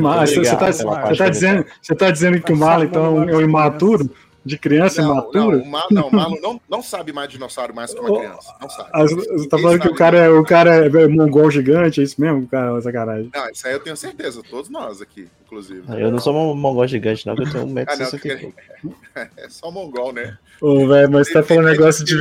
Mas você Obrigado tá, tá dizendo, você tá dizendo que o Marlon então é um imaturo? De criança Não, o Ma- não, o Marlon não, não sabe mais dinossauro mais que uma criança. Não sabe. Ah, Você tá falando que o cara, é, o cara é mongol gigante, é isso mesmo? Cara, sacanagem. Não, isso aí eu tenho certeza, todos nós aqui, inclusive. Eu não sou um mongol gigante, não, que eu tenho Ah, não, 1,60m. é só mongol, né? Ô, velho, mas você tá falando negócio de.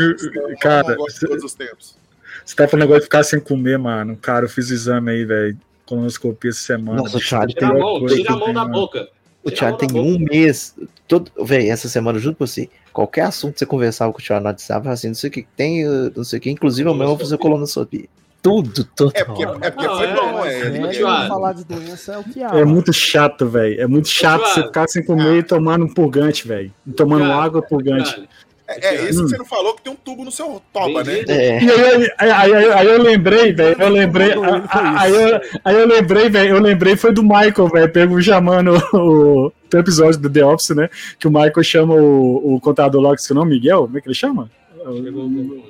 Cara, mongol de você todos os tempos. você tá falando negócio de ficar sem comer, mano. Cara, eu fiz exame aí, velho. Colonoscopia essa semana. Nossa, o Tira a mão, tira a mão da boca. O Thiago tem um mês. Todo, véi, essa semana, juro pra você, qualquer assunto que você conversava com o Thiago no WhatsApp, assim, não sei o que tem, não sei o que, inclusive eu mesmo vou fazer colonoscopia. Tudo, tudo. É porque, é porque Não, foi é, bom, é. é, Thiago. falar de doença é o que há. É muito chato, velho. É muito chato você ficar sem comer e tomando um purgante, velho. Tomando Thiago, água purgante. É, é esse Hum. que você não falou que tem um tubo no seu toba, né? É, E aí, aí, aí, aí- aí eu lembrei, velho. Eu lembrei. Aí eu, aí eu lembrei, velho. Eu lembrei foi do Michael, velho. Pego chamando o, o episódio do The Office, né? Que o Michael chama o, o contador lá, que o nome, Miguel? Como é que ele chama? O-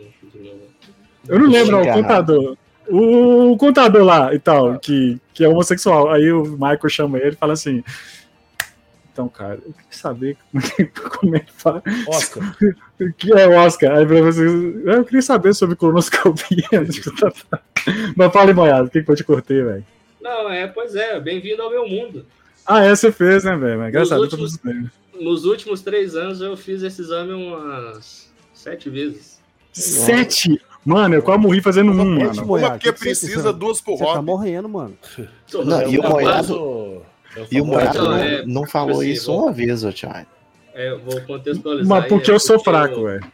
Eu não lembro, não, o contador. O, o contador lá e tal, que, que é homossexual. Aí o Michael chama ele e fala assim. Então, cara, eu queria saber como, é que- é fala. Oscar, O que é o Oscar? Aí pra você, eu queria saber sobre colonoscopia. Mas fala, Moiado, o que, que eu te cortei, velho? Não, é, pois é, bem-vindo ao meu mundo. Ah, é, você fez, né, velho? Mas Graças a Deus, tá últimos-. Nos últimos três anos eu fiz esse exame umas sete vezes. Sete! Mano, eu quase morri fazendo um, mano. Uma porque precisa, duas pro Você tá morrendo, mano. Não, e o famoso- Moiado- E o Moiado Não, é, não falou assim, isso vou- uma vez, ô Thiago. É, eu vou contextualizar. Mas aí, porque é eu sou fraco, velho.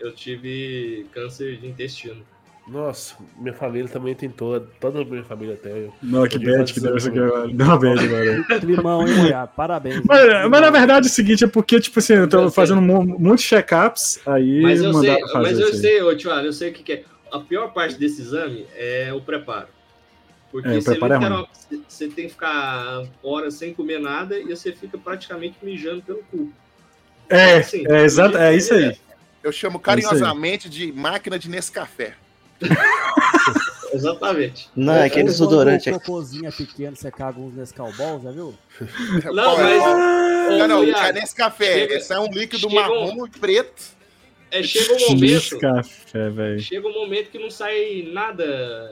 eu tive câncer de intestino. Nossa, minha família também tem toda, toda a minha família tem. Eu- Não, que bad que deu isso aqui um- agora. Deu uma bad agora. Climão, hein, Moiado? Parabéns. Mas, mas na verdade é o seguinte, é porque, tipo assim, eu tô Eu fazendo mu- muitos check-ups, aí Mas eu sei, mas eu sei, ô Tio, eu sei o que, que é. A pior parte desse exame é o preparo. Porque É, você, é você- tem que ficar horas sem comer nada e você fica praticamente mijando pelo cu. É, Assim, é, exato, é isso aí. Eu chamo É carinhosamente de máquina de Nescafé. Exatamente. Não, é aquele desodorante. Quando cocôzinho é pequeno, você caga uns Nescau Ball, já viu? Não, é? mas. Não, não, ô, é Nescafé. Esse é um líquido chega marrom e preto. é, chega um momento. café, velho. Chega um momento que não sai nada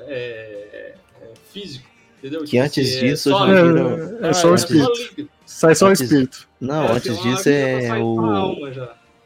é, é, físico. Entendeu? Que antes assim, disso só, já É, é só o é espírito. Sai só o espírito. Não, É, antes disso que é o.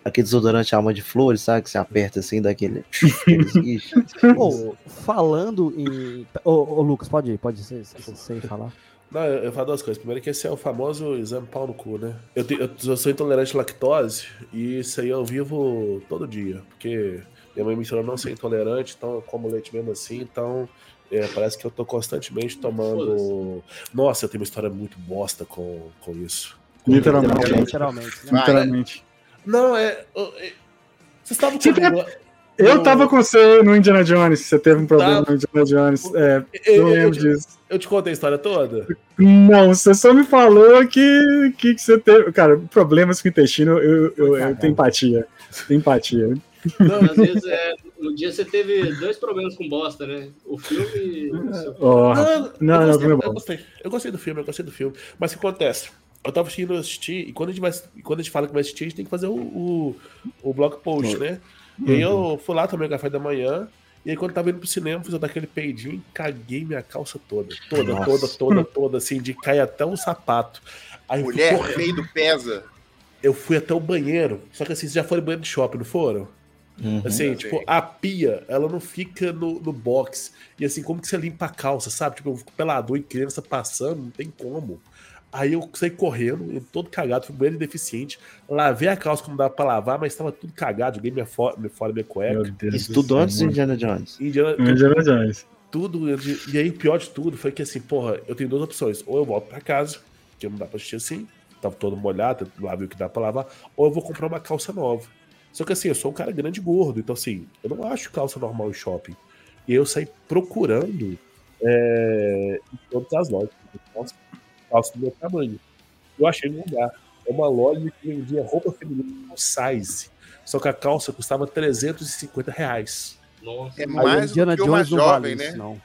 Aquele desodorante alma de flores, sabe? Que você aperta assim, daquele. Ô, falando em. Ô, ô, Lucas, pode ir, pode ser, sem falar. Não, eu, eu falo duas coisas. Primeiro que esse é o famoso exame pau no cu, né? Eu, te- eu- eu sou intolerante à lactose e isso aí eu vivo todo dia. Porque minha mãe me ensinou a não ser intolerante, então eu como leite mesmo assim, então é, parece que eu tô constantemente tomando. Nossa, eu tenho uma história muito bosta com, com isso. Literalmente. Literalmente, né? Literalmente. Não, é. é- Vocês estavam Você comigo. Eu No- tava com você no Indiana Jones, você teve um problema Tá. no Indiana Jones. É, Eu, eu, lembro te, disso. eu te contei a história toda? Não, você só me falou que, que, que você teve. Cara, problemas com o intestino, eu, eu, eu tenho empatia. Tenho empatia. Não, às vezes é, no dia você teve dois problemas com bosta, né? O filme e o seu Ó, Não, não, eu não, gostei, filme é eu gostei. Eu gostei do filme, eu gostei do filme. Mas o que acontece? Eu tava assistindo, assistir, e quando a gente, vai, quando a gente fala que vai assistir, a gente tem que fazer o, o, o blog post, né? E aí eu fui lá, tomei o café da manhã, E aí, quando eu tava indo pro cinema, fiz daquele peidinho, caguei minha calça toda. Toda, Nossa. toda, toda, toda, assim, de cair até o sapato. Aí fui Mulher, correndo. peido pesa. eu fui até o banheiro. Só que assim, vocês já foram banheiro de shopping, não foram? Uhum. Assim, Sim. tipo, a pia, ela não fica no, no box. E assim, como que você limpa a calça, sabe? Tipo, eu fico pelador e criança passando, não tem como. Aí eu saí correndo, eu todo cagado, fui banheiro deficiente. Lavei a calça como dava pra lavar, mas tava tudo cagado. Joguei minha fo minha fora minha cueca. Isso do tudo antes de. Indiana Jones. Indiana, Indiana Jones. tudo. E aí, o pior de tudo foi que assim, porra, eu tenho duas opções. Ou eu volto pra casa, que não dá pra assistir assim, tava todo molhado, lavei o que dá pra lavar, ou eu vou comprar uma calça nova. Só que assim, eu sou um cara grande e gordo, então assim, eu não acho calça normal em shopping. E eu saí procurando é, em todas as lojas. Calça, calça do meu tamanho. Eu achei num lugar. É uma loja que vendia roupa feminina no size. Só que a calça custava 350 reais. Nossa. É mais do Indiana que uma Jones não vale jovem, isso, né?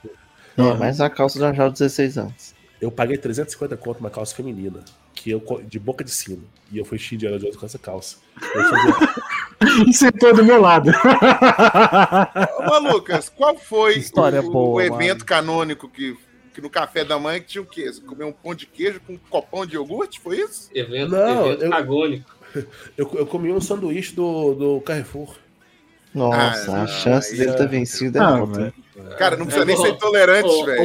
não. É, mas a calça já já 16 anos. Eu paguei 350 conto numa calça feminina, que eu de boca de sino. E eu fui xingar Indiana Jones com essa calça. Eu fazia- E sentou do meu lado. Ô, Lucas, qual foi História o, boa, o evento mano. canônico que, que no café da manhã que tinha o quê? Você comeu um pão de queijo com um copão de iogurte? Foi isso? Evento, Não, evento eu- agônico. eu, eu comi um sanduíche do, do Carrefour. Nossa, Ah, a chance dele é- ter vencido é Ah, alta. velho. Cara, não precisa É nem bom. ser intolerante, velho.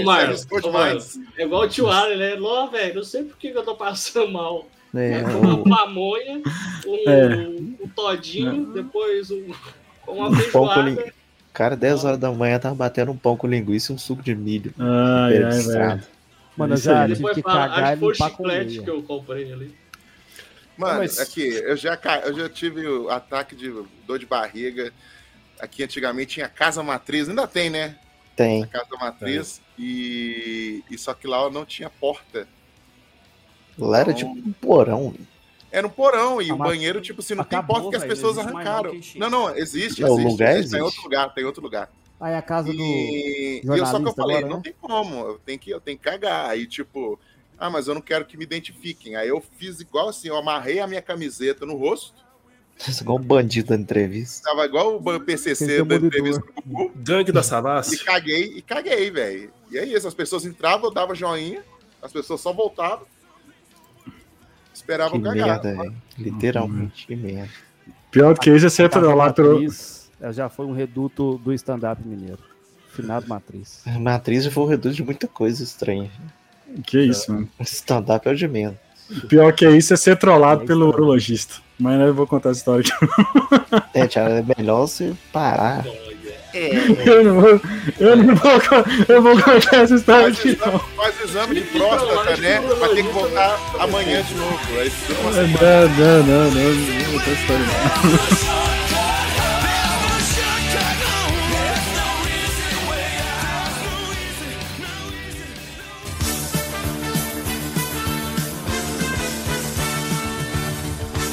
É igual o tio Allen, né? Não, velho, não sei por que eu tô passando mal. É, É, o- uma pamonha, um, É. um todinho, depois um, uma Um feijoada. Cara, 10 horas da manhã tava batendo um pão com linguiça e um suco de milho. Ai, ai, velho. Mano, Isso já tive que fala, cagar acho e que o limpar com eu comprei ali. Mano, Mas- aqui, eu já, eu já tive o ataque de dor de barriga. Aqui antigamente tinha casa matriz, ainda tem, né? Tem. A casa matriz. E, e só que lá não tinha porta. Lá era tipo um porão. Era um porão e Ah, o banheiro, tipo assim, não acabou, tem porta que as pessoas arrancaram. não, Não, existe. Não, o existe, lugar existe, Tem outro lugar, tem outro lugar. Aí a casa do. E, e eu só que eu falei, agora, não né? tem como, eu tenho, que, eu tenho que cagar. Aí, tipo, ah, mas eu não quero que me identifiquem. Aí eu fiz igual assim, eu amarrei a minha camiseta no rosto, Isso igual um bandido na entrevista. tava igual o PCC o da entrevista do Gugu, Gangue da e Savassi. caguei, e caguei, velho. E é isso, as pessoas entravam, eu dava joinha, as pessoas só voltavam, esperavam Que cagar. merda. Literalmente, que merda. Pior do que isso é ser A casa trollado. Matriz, ela já foi um reduto do stand-up mineiro. Finado Matriz. A matriz já foi o reduto de muita coisa estranha. Que isso, mano. Stand-up é o de menos. Pior que isso é ser trollado É pelo urologista. Mas eu vou contar essa história aqui. É, Thiago, é melhor você parar. Eu não vou, eu não vou, eu vou contar essa história Faz aqui, exame, não. faz exame de próstata, né? Vai ter que voltar amanhã de novo. Aí fica uma Não, semana. não, não, não, não essa história, não.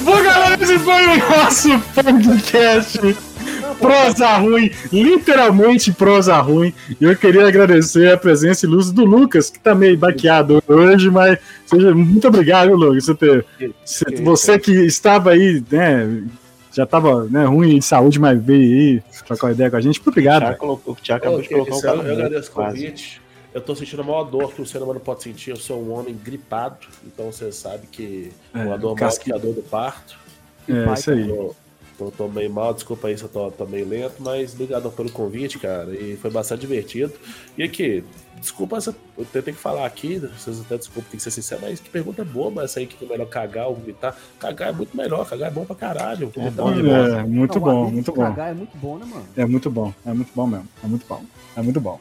Bom, galera, esse foi o nosso podcast. Prosa ruim, literalmente prosa ruim. E eu queria agradecer a presença ilustre do Lucas, que tá meio baqueado hoje, mas seja muito obrigado, Lucas, você ter. você- Você que estava aí, né? Já tava né, ruim de saúde, mas veio aí trocar uma ideia com a gente. Muito obrigado. O Thiago acabou de colocar um cara eu morto, agradeço o quase. convite. Eu tô sentindo a maior dor que o ser humano pode sentir. Eu sou um homem gripado, então você sabe que É, uma dor maior casca- que a dor do parto. É isso aí. Tô, tô meio mal, desculpa aí se eu tô, tô meio lento, mas obrigado pelo convite, cara. E foi bastante divertido. E aqui, desculpa, eu tenho que falar aqui, vocês até desculpa, tem que ser sincero, mas que pergunta boba essa aí que é melhor cagar ou vomitar. Cagar é muito melhor, cagar é bom pra caralho. Vomitar bom é. É, muito Não, bom, muito bom. Cagar é muito bom, né, mano? É muito bom, é muito bom mesmo. É muito bom. É muito bom.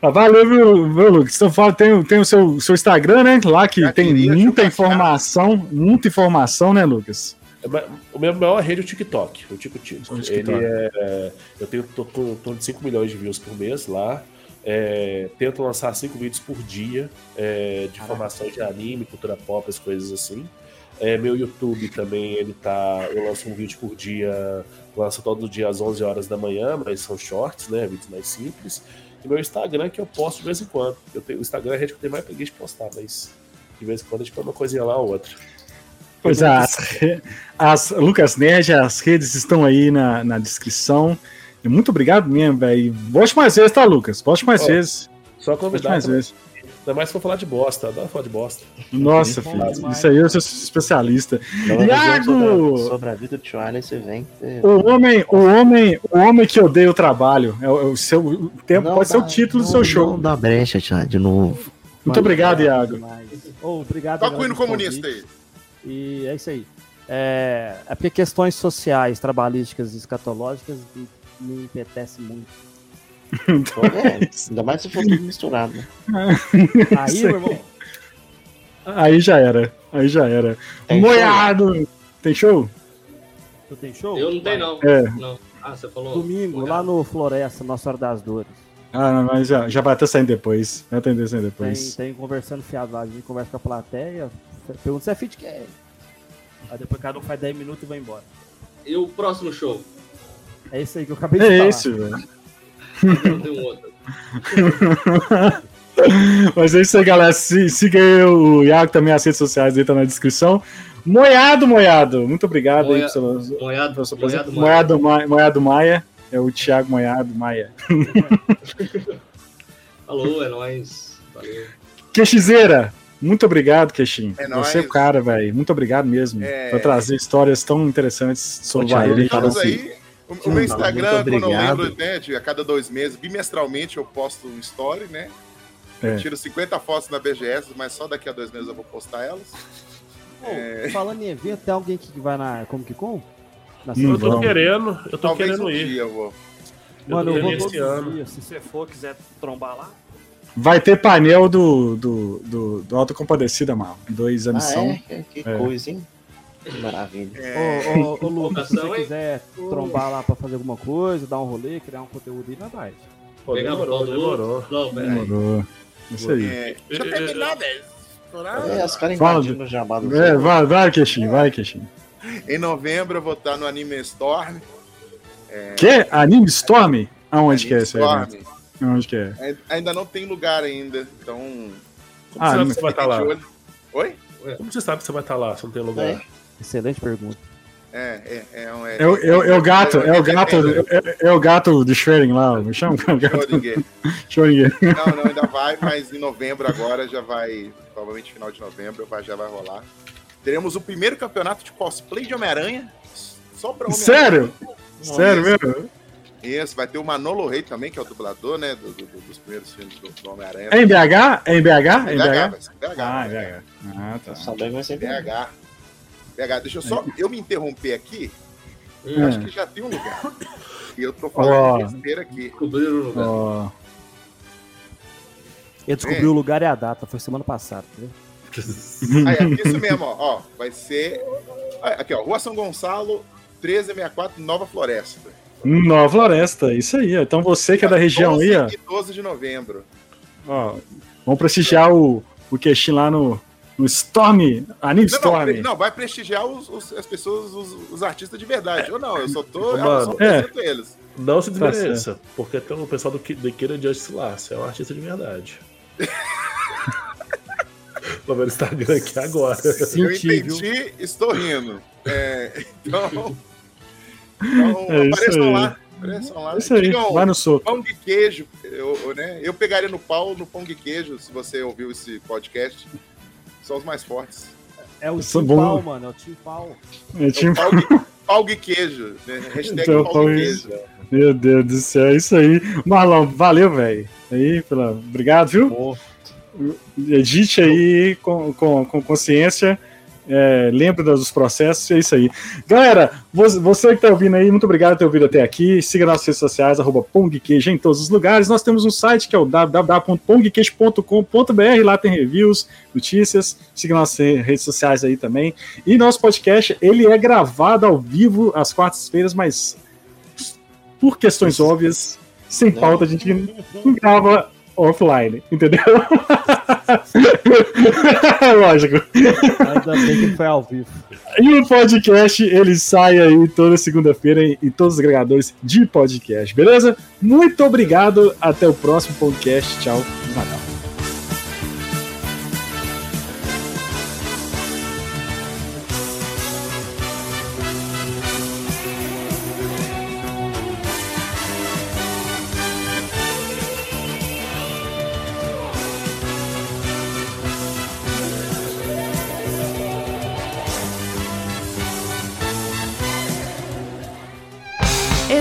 Ah, valeu, viu, viu Lucas? Então, fala, tem, tem o seu, seu Instagram, né? Lá que Já tem queria muita informação, muita informação, né, Lucas? É, O meu maior rede é o TikTok, o Tico Tico. O Ele é. Eu tenho tô, tô, em torno de 5 milhões de views por mês lá. É, tento lançar 5 vídeos por dia é, de formação de anime, cultura pop, as coisas assim. É, meu YouTube também, ele tá. Eu lanço um vídeo por dia, lanço todo dia às 11 horas da manhã, mas são shorts, né? Vídeos mais simples. E meu Instagram, que eu posto de vez em quando. Eu tenho, o Instagram é a rede que eu tenho mais preguiça de postar, mas de vez em quando a gente põe uma coisinha lá ou outra. Pois é, as, as Lucas Nerd, as redes estão aí na, na descrição. Muito obrigado mesmo, velho. Volte mais vezes, tá, Lucas? Volte mais Ó, vezes. Só Volte convidar. mais também. vezes. Ainda mais se for falar de bosta. Adoro falar de bosta. Nossa, filho. demais. Isso aí eu sou especialista. Iago! Sobre, a- sobre a vida do Tio Allen, você vem. Você... O homem, o homem, o homem que odeia o trabalho. É o, é o seu o tempo, Não pode ser o dá- título do não- seu show. Não dá brecha, Tio, de novo. Muito obrigado, Iago. Ô, obrigado. Toca o hino comunista convite. aí. E é isso aí. É, é porque questões sociais, trabalísticas e escatológicas me, me empetecem muito. Pô, é, ainda mais se for tudo misturado. né? Aí, meu irmão, Aí já era. Aí já era. Tem Moiado! Tem show? tu tem show? Eu não tenho, não. É. não. Ah, você falou. Domingo, lá no Floresta, Nossa Hora das Dores. Ah, não, mas já, já vai estar saindo depois. Vai estar saindo Tem, depois. tem conversando fiado lá, a gente conversa com a plateia, pergunta se é fit que é. Aí depois cada um faz 10 minutos e vai embora. E o próximo show? É isso aí que eu acabei de É falar. esse, velho. Eu tenho um outro. Mas é isso aí, galera. Siga aí o Iago também, as redes sociais aí tá na descrição. Moiado, Moiado. Muito obrigado Moia- aí pela sua Moiado, pela sua Moiado, presença. Moiado, Ma- Moiado Maia. É o Thiago Moiado Maia. Falou, é nóis. Valeu. Quexizeira. Muito obrigado, Queixinho. É Você é o cara, velho. Muito obrigado mesmo. É. Por trazer histórias tão interessantes sobre Bahia. eu Fala aí. O, o meu Instagram, quando eu lembro, né, de, a cada dois meses, bimestralmente eu posto um story, né? É. Eu tiro 50 fotos na BGS, mas só daqui a dois meses eu vou postar elas. Ô, Falando em evento, tem alguém aqui que vai na Comic Con? Na Eu tô querendo, eu tô Talvez querendo um ir. dia eu vou. Mano, tô eu vou esse ano. dias. Se você for, quiser trombar lá. Vai ter painel do, do, do, do Auto Compadecida, mal. Dois a Ah, missão. é? Que, É. coisa, hein? Que maravilha. É, Ô, ô, ô, Lucas, se você quiser trombar lá pra fazer alguma coisa, dar um rolê, criar um conteúdo aí, nós vai. Pô, Pegar no demorou, demorou. Demorou. Isso aí. é, já terminou, velho. É, os caras invadindo o jabá do É, vai, vai, Queixinho, vai, Queixinho. Em novembro eu vou estar no Anime Storm. Que? Anime Storm? Aonde que é Anime esse aí? Storm. Aonde que é? Ai- Ainda não tem lugar ainda, então. Como Ah, você sabe não- que você vai estar lá? olho. Oi? Como você sabe que você vai estar lá se não tem lugar? É. Excelente pergunta. É, é, é, um- é, É o, é, o- é o gato, é o gato, é, é o gato de Schwerin lá, me chama o gato Schrödinger. Schrödinger. Não, não, ainda vai, mas em novembro agora já vai. Provavelmente final de novembro vai, já vai rolar. Teremos o primeiro campeonato de cosplay de Homem-Aranha. Só pra Homem-Aranha. Sério? Sério mesmo? Isso, vai ter o Manolo Rey também, que é o dublador, né? do- do- dos primeiros filmes do, do Homem-Aranha. É em BH? É em BH? É em BH, BH? vai ser BH. Ah, em BH. Ah, tá. Só bem vai ser. BH. BH, deixa eu só eu me interromper aqui. É. Eu acho que já tem um lugar. E eu tô falando Ó. besteira aqui. O lugar. Ó, Ele descobriu o lugar e a data, foi semana passada. Aí, é isso mesmo, ó. ó. Vai ser. Aqui, ó. Rua São Gonçalo, 1364, Nova Floresta. Nova Floresta, isso aí. ó. Então você que é da região aí, ó, 11 e 12 de novembro. ó vamos prestigiar o, o Queixinho lá no, no Storm, Anime Não, Storm. não, não, vai prestigiar os, os- as pessoas, os, os artistas de verdade. Ou não, eu só tô. Eu mano, só é. eles. Não se Tá desmereça, porque tem o pessoal do, do Kira Justice lá, você é um artista de verdade. Vou ver o Instagram aqui agora. Senti, eu viu? entendi, estou rindo. É, então. Então, É apareçam lá. Apareçam lá. Isso aí, Digam, vai no soco. Pão de queijo, eu, eu, né? eu pegaria no pau no pão de queijo, se você ouviu esse podcast. São os mais fortes. É o Tim. Pau, mano, é o Tim Pau. É tinha- o pau, de, pau de queijo. Né? Hashtag Então, pau de de- queijo. Meu Deus do céu, é isso aí. Marlon, valeu, velho. Aí, pela... Obrigado, viu? Pô, Edite aí com, com, com consciência. É, lembra dos processos, é isso aí. Galera, você, que tá ouvindo aí, muito obrigado por ter ouvido até aqui. Siga nas redes sociais, arroba Pongqueijo em todos os lugares. Nós temos um site que é o www.pongqueijo.com.br, lá tem reviews, notícias. Siga nas redes sociais aí também. E nosso podcast, ele é gravado ao vivo às quartas-feiras, mas por questões óbvias, sem pauta, a gente não grava offline, entendeu? Lógico. Ainda bem que foi ao vivo. E o podcast, ele sai aí toda segunda-feira em, todos os agregadores de podcast, beleza? Muito obrigado, até o próximo podcast. Tchau. Natal.